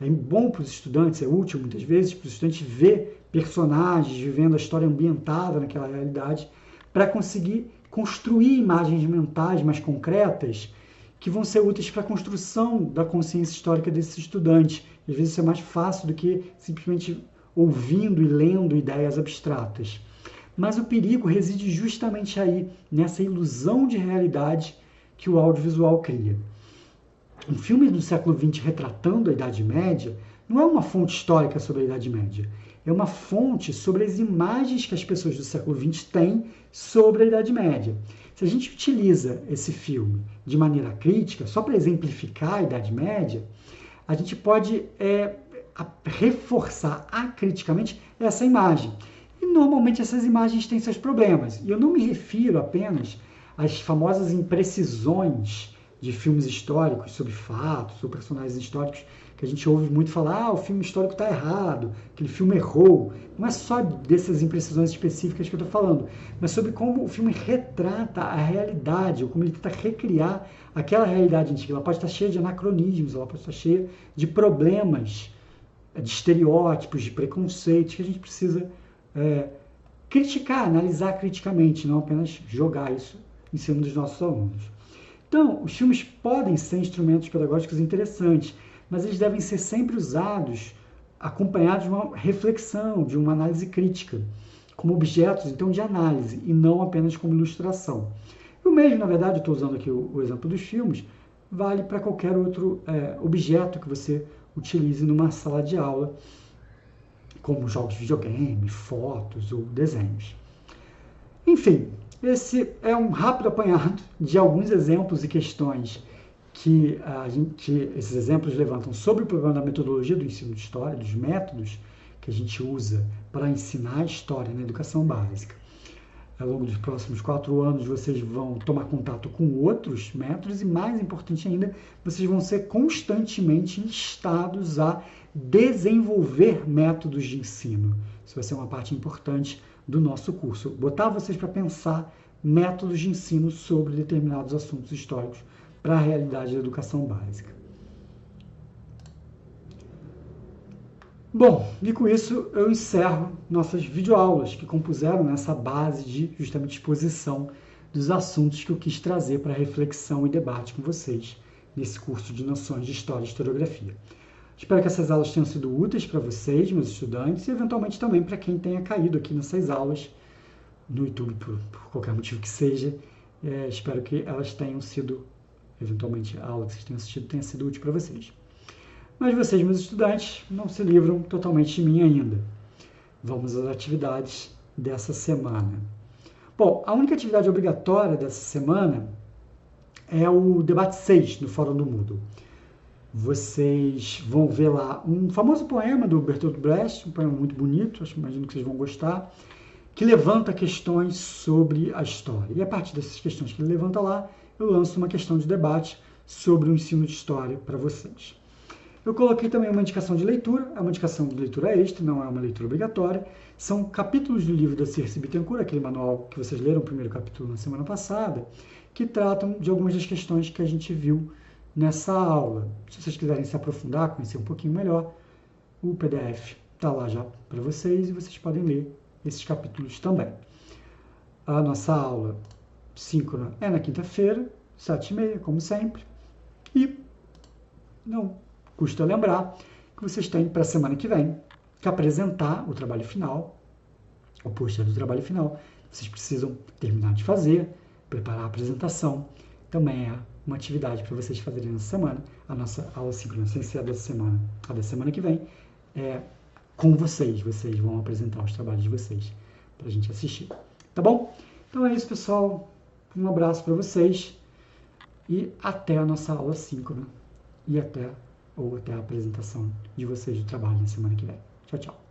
É bom para os estudantes, é útil muitas vezes para os estudantes ver personagens vivendo a história ambientada naquela realidade para conseguir construir imagens mentais mais concretas que vão ser úteis para a construção da consciência histórica desses estudantes. Às vezes isso é mais fácil do que simplesmente ouvindo e lendo ideias abstratas. Mas o perigo reside justamente aí, nessa ilusão de realidade que o audiovisual cria. Um filme do século XX retratando a Idade Média não é uma fonte histórica sobre a Idade Média, é uma fonte sobre as imagens que as pessoas do século XX têm sobre a Idade Média. Se a gente utiliza esse filme de maneira crítica, só para exemplificar a Idade Média, a gente pode é, reforçar acriticamente essa imagem. E normalmente essas imagens têm seus problemas. E eu não me refiro apenas às famosas imprecisões de filmes históricos sobre fatos ou personagens históricos que a gente ouve muito falar, ah, o filme histórico está errado, aquele filme errou. Não é só dessas imprecisões específicas que eu estou falando, mas sobre como o filme retrata a realidade, ou como ele tenta recriar aquela realidade antiga. Ela pode estar cheia de anacronismos, ela pode estar cheia de problemas, de estereótipos, de preconceitos que a gente precisa é, criticar, analisar criticamente, não apenas jogar isso em cima dos nossos alunos. Então, os filmes podem ser instrumentos pedagógicos interessantes, mas eles devem ser sempre usados acompanhados de uma reflexão, de uma análise crítica, como objetos, então, de análise, e não apenas como ilustração. O mesmo, na verdade, estou usando aqui o, o, exemplo dos filmes, vale para qualquer outro é, objeto que você utilize numa sala de aula, como jogos de videogame, fotos ou desenhos. Enfim, esse é um rápido apanhado de alguns exemplos e questões que a gente, esses exemplos levantam sobre o problema da metodologia do ensino de história, dos métodos que a gente usa para ensinar história na educação básica. Ao longo dos próximos quatro anos, vocês vão tomar contato com outros métodos e, mais importante ainda, vocês vão ser constantemente instados a desenvolver métodos de ensino. Isso vai ser uma parte importante do nosso curso. Botar vocês para pensar métodos de ensino sobre determinados assuntos históricos para a realidade da educação básica. Bom, e com isso eu encerro nossas videoaulas que compuseram nessa base de justamente exposição dos assuntos que eu quis trazer para reflexão e debate com vocês nesse curso de noções de História e Historiografia. Espero que essas aulas tenham sido úteis para vocês, meus estudantes, e eventualmente também para quem tenha caído aqui nessas aulas no YouTube, por, por qualquer motivo que seja. É, espero que elas tenham sido eventualmente a aula que vocês tenham assistido tenha sido útil para vocês. Mas vocês, meus estudantes, não se livram totalmente de mim ainda. Vamos às atividades dessa semana. Bom, a única atividade obrigatória dessa semana é o debate 6 do Fórum do Mundo. Vocês vão ver lá um famoso poema do Bertolt Brecht, um poema muito bonito, acho, imagino que vocês vão gostar, que levanta questões sobre a história. E a partir dessas questões que ele levanta lá, eu lanço uma questão de debate sobre o ensino de história para vocês. Eu coloquei também uma indicação de leitura, é uma indicação de leitura extra, não é uma leitura obrigatória. São capítulos do livro da Circe Bittencourt, aquele manual que vocês leram o primeiro capítulo na semana passada, que tratam de algumas das questões que a gente viu nessa aula. Se vocês quiserem se aprofundar, conhecer um pouquinho melhor, o PDF está lá já para vocês e vocês podem ler esses capítulos também. A nossa aula síncrona é na quinta-feira, sete e meia, como sempre. E não custa lembrar que vocês têm para a semana que vem que apresentar o trabalho final, o pôster do trabalho final. Vocês precisam terminar de fazer, preparar a apresentação. Também é uma atividade para vocês fazerem nessa semana. A nossa aula síncrona, sem ser a semana, a da semana que vem, é com vocês. Vocês vão apresentar os trabalhos de vocês para a gente assistir. Tá bom? Então é isso, pessoal. Um abraço para vocês e até a nossa aula síncrona e até ou até a apresentação de vocês do trabalho na semana que vem. Tchau, tchau.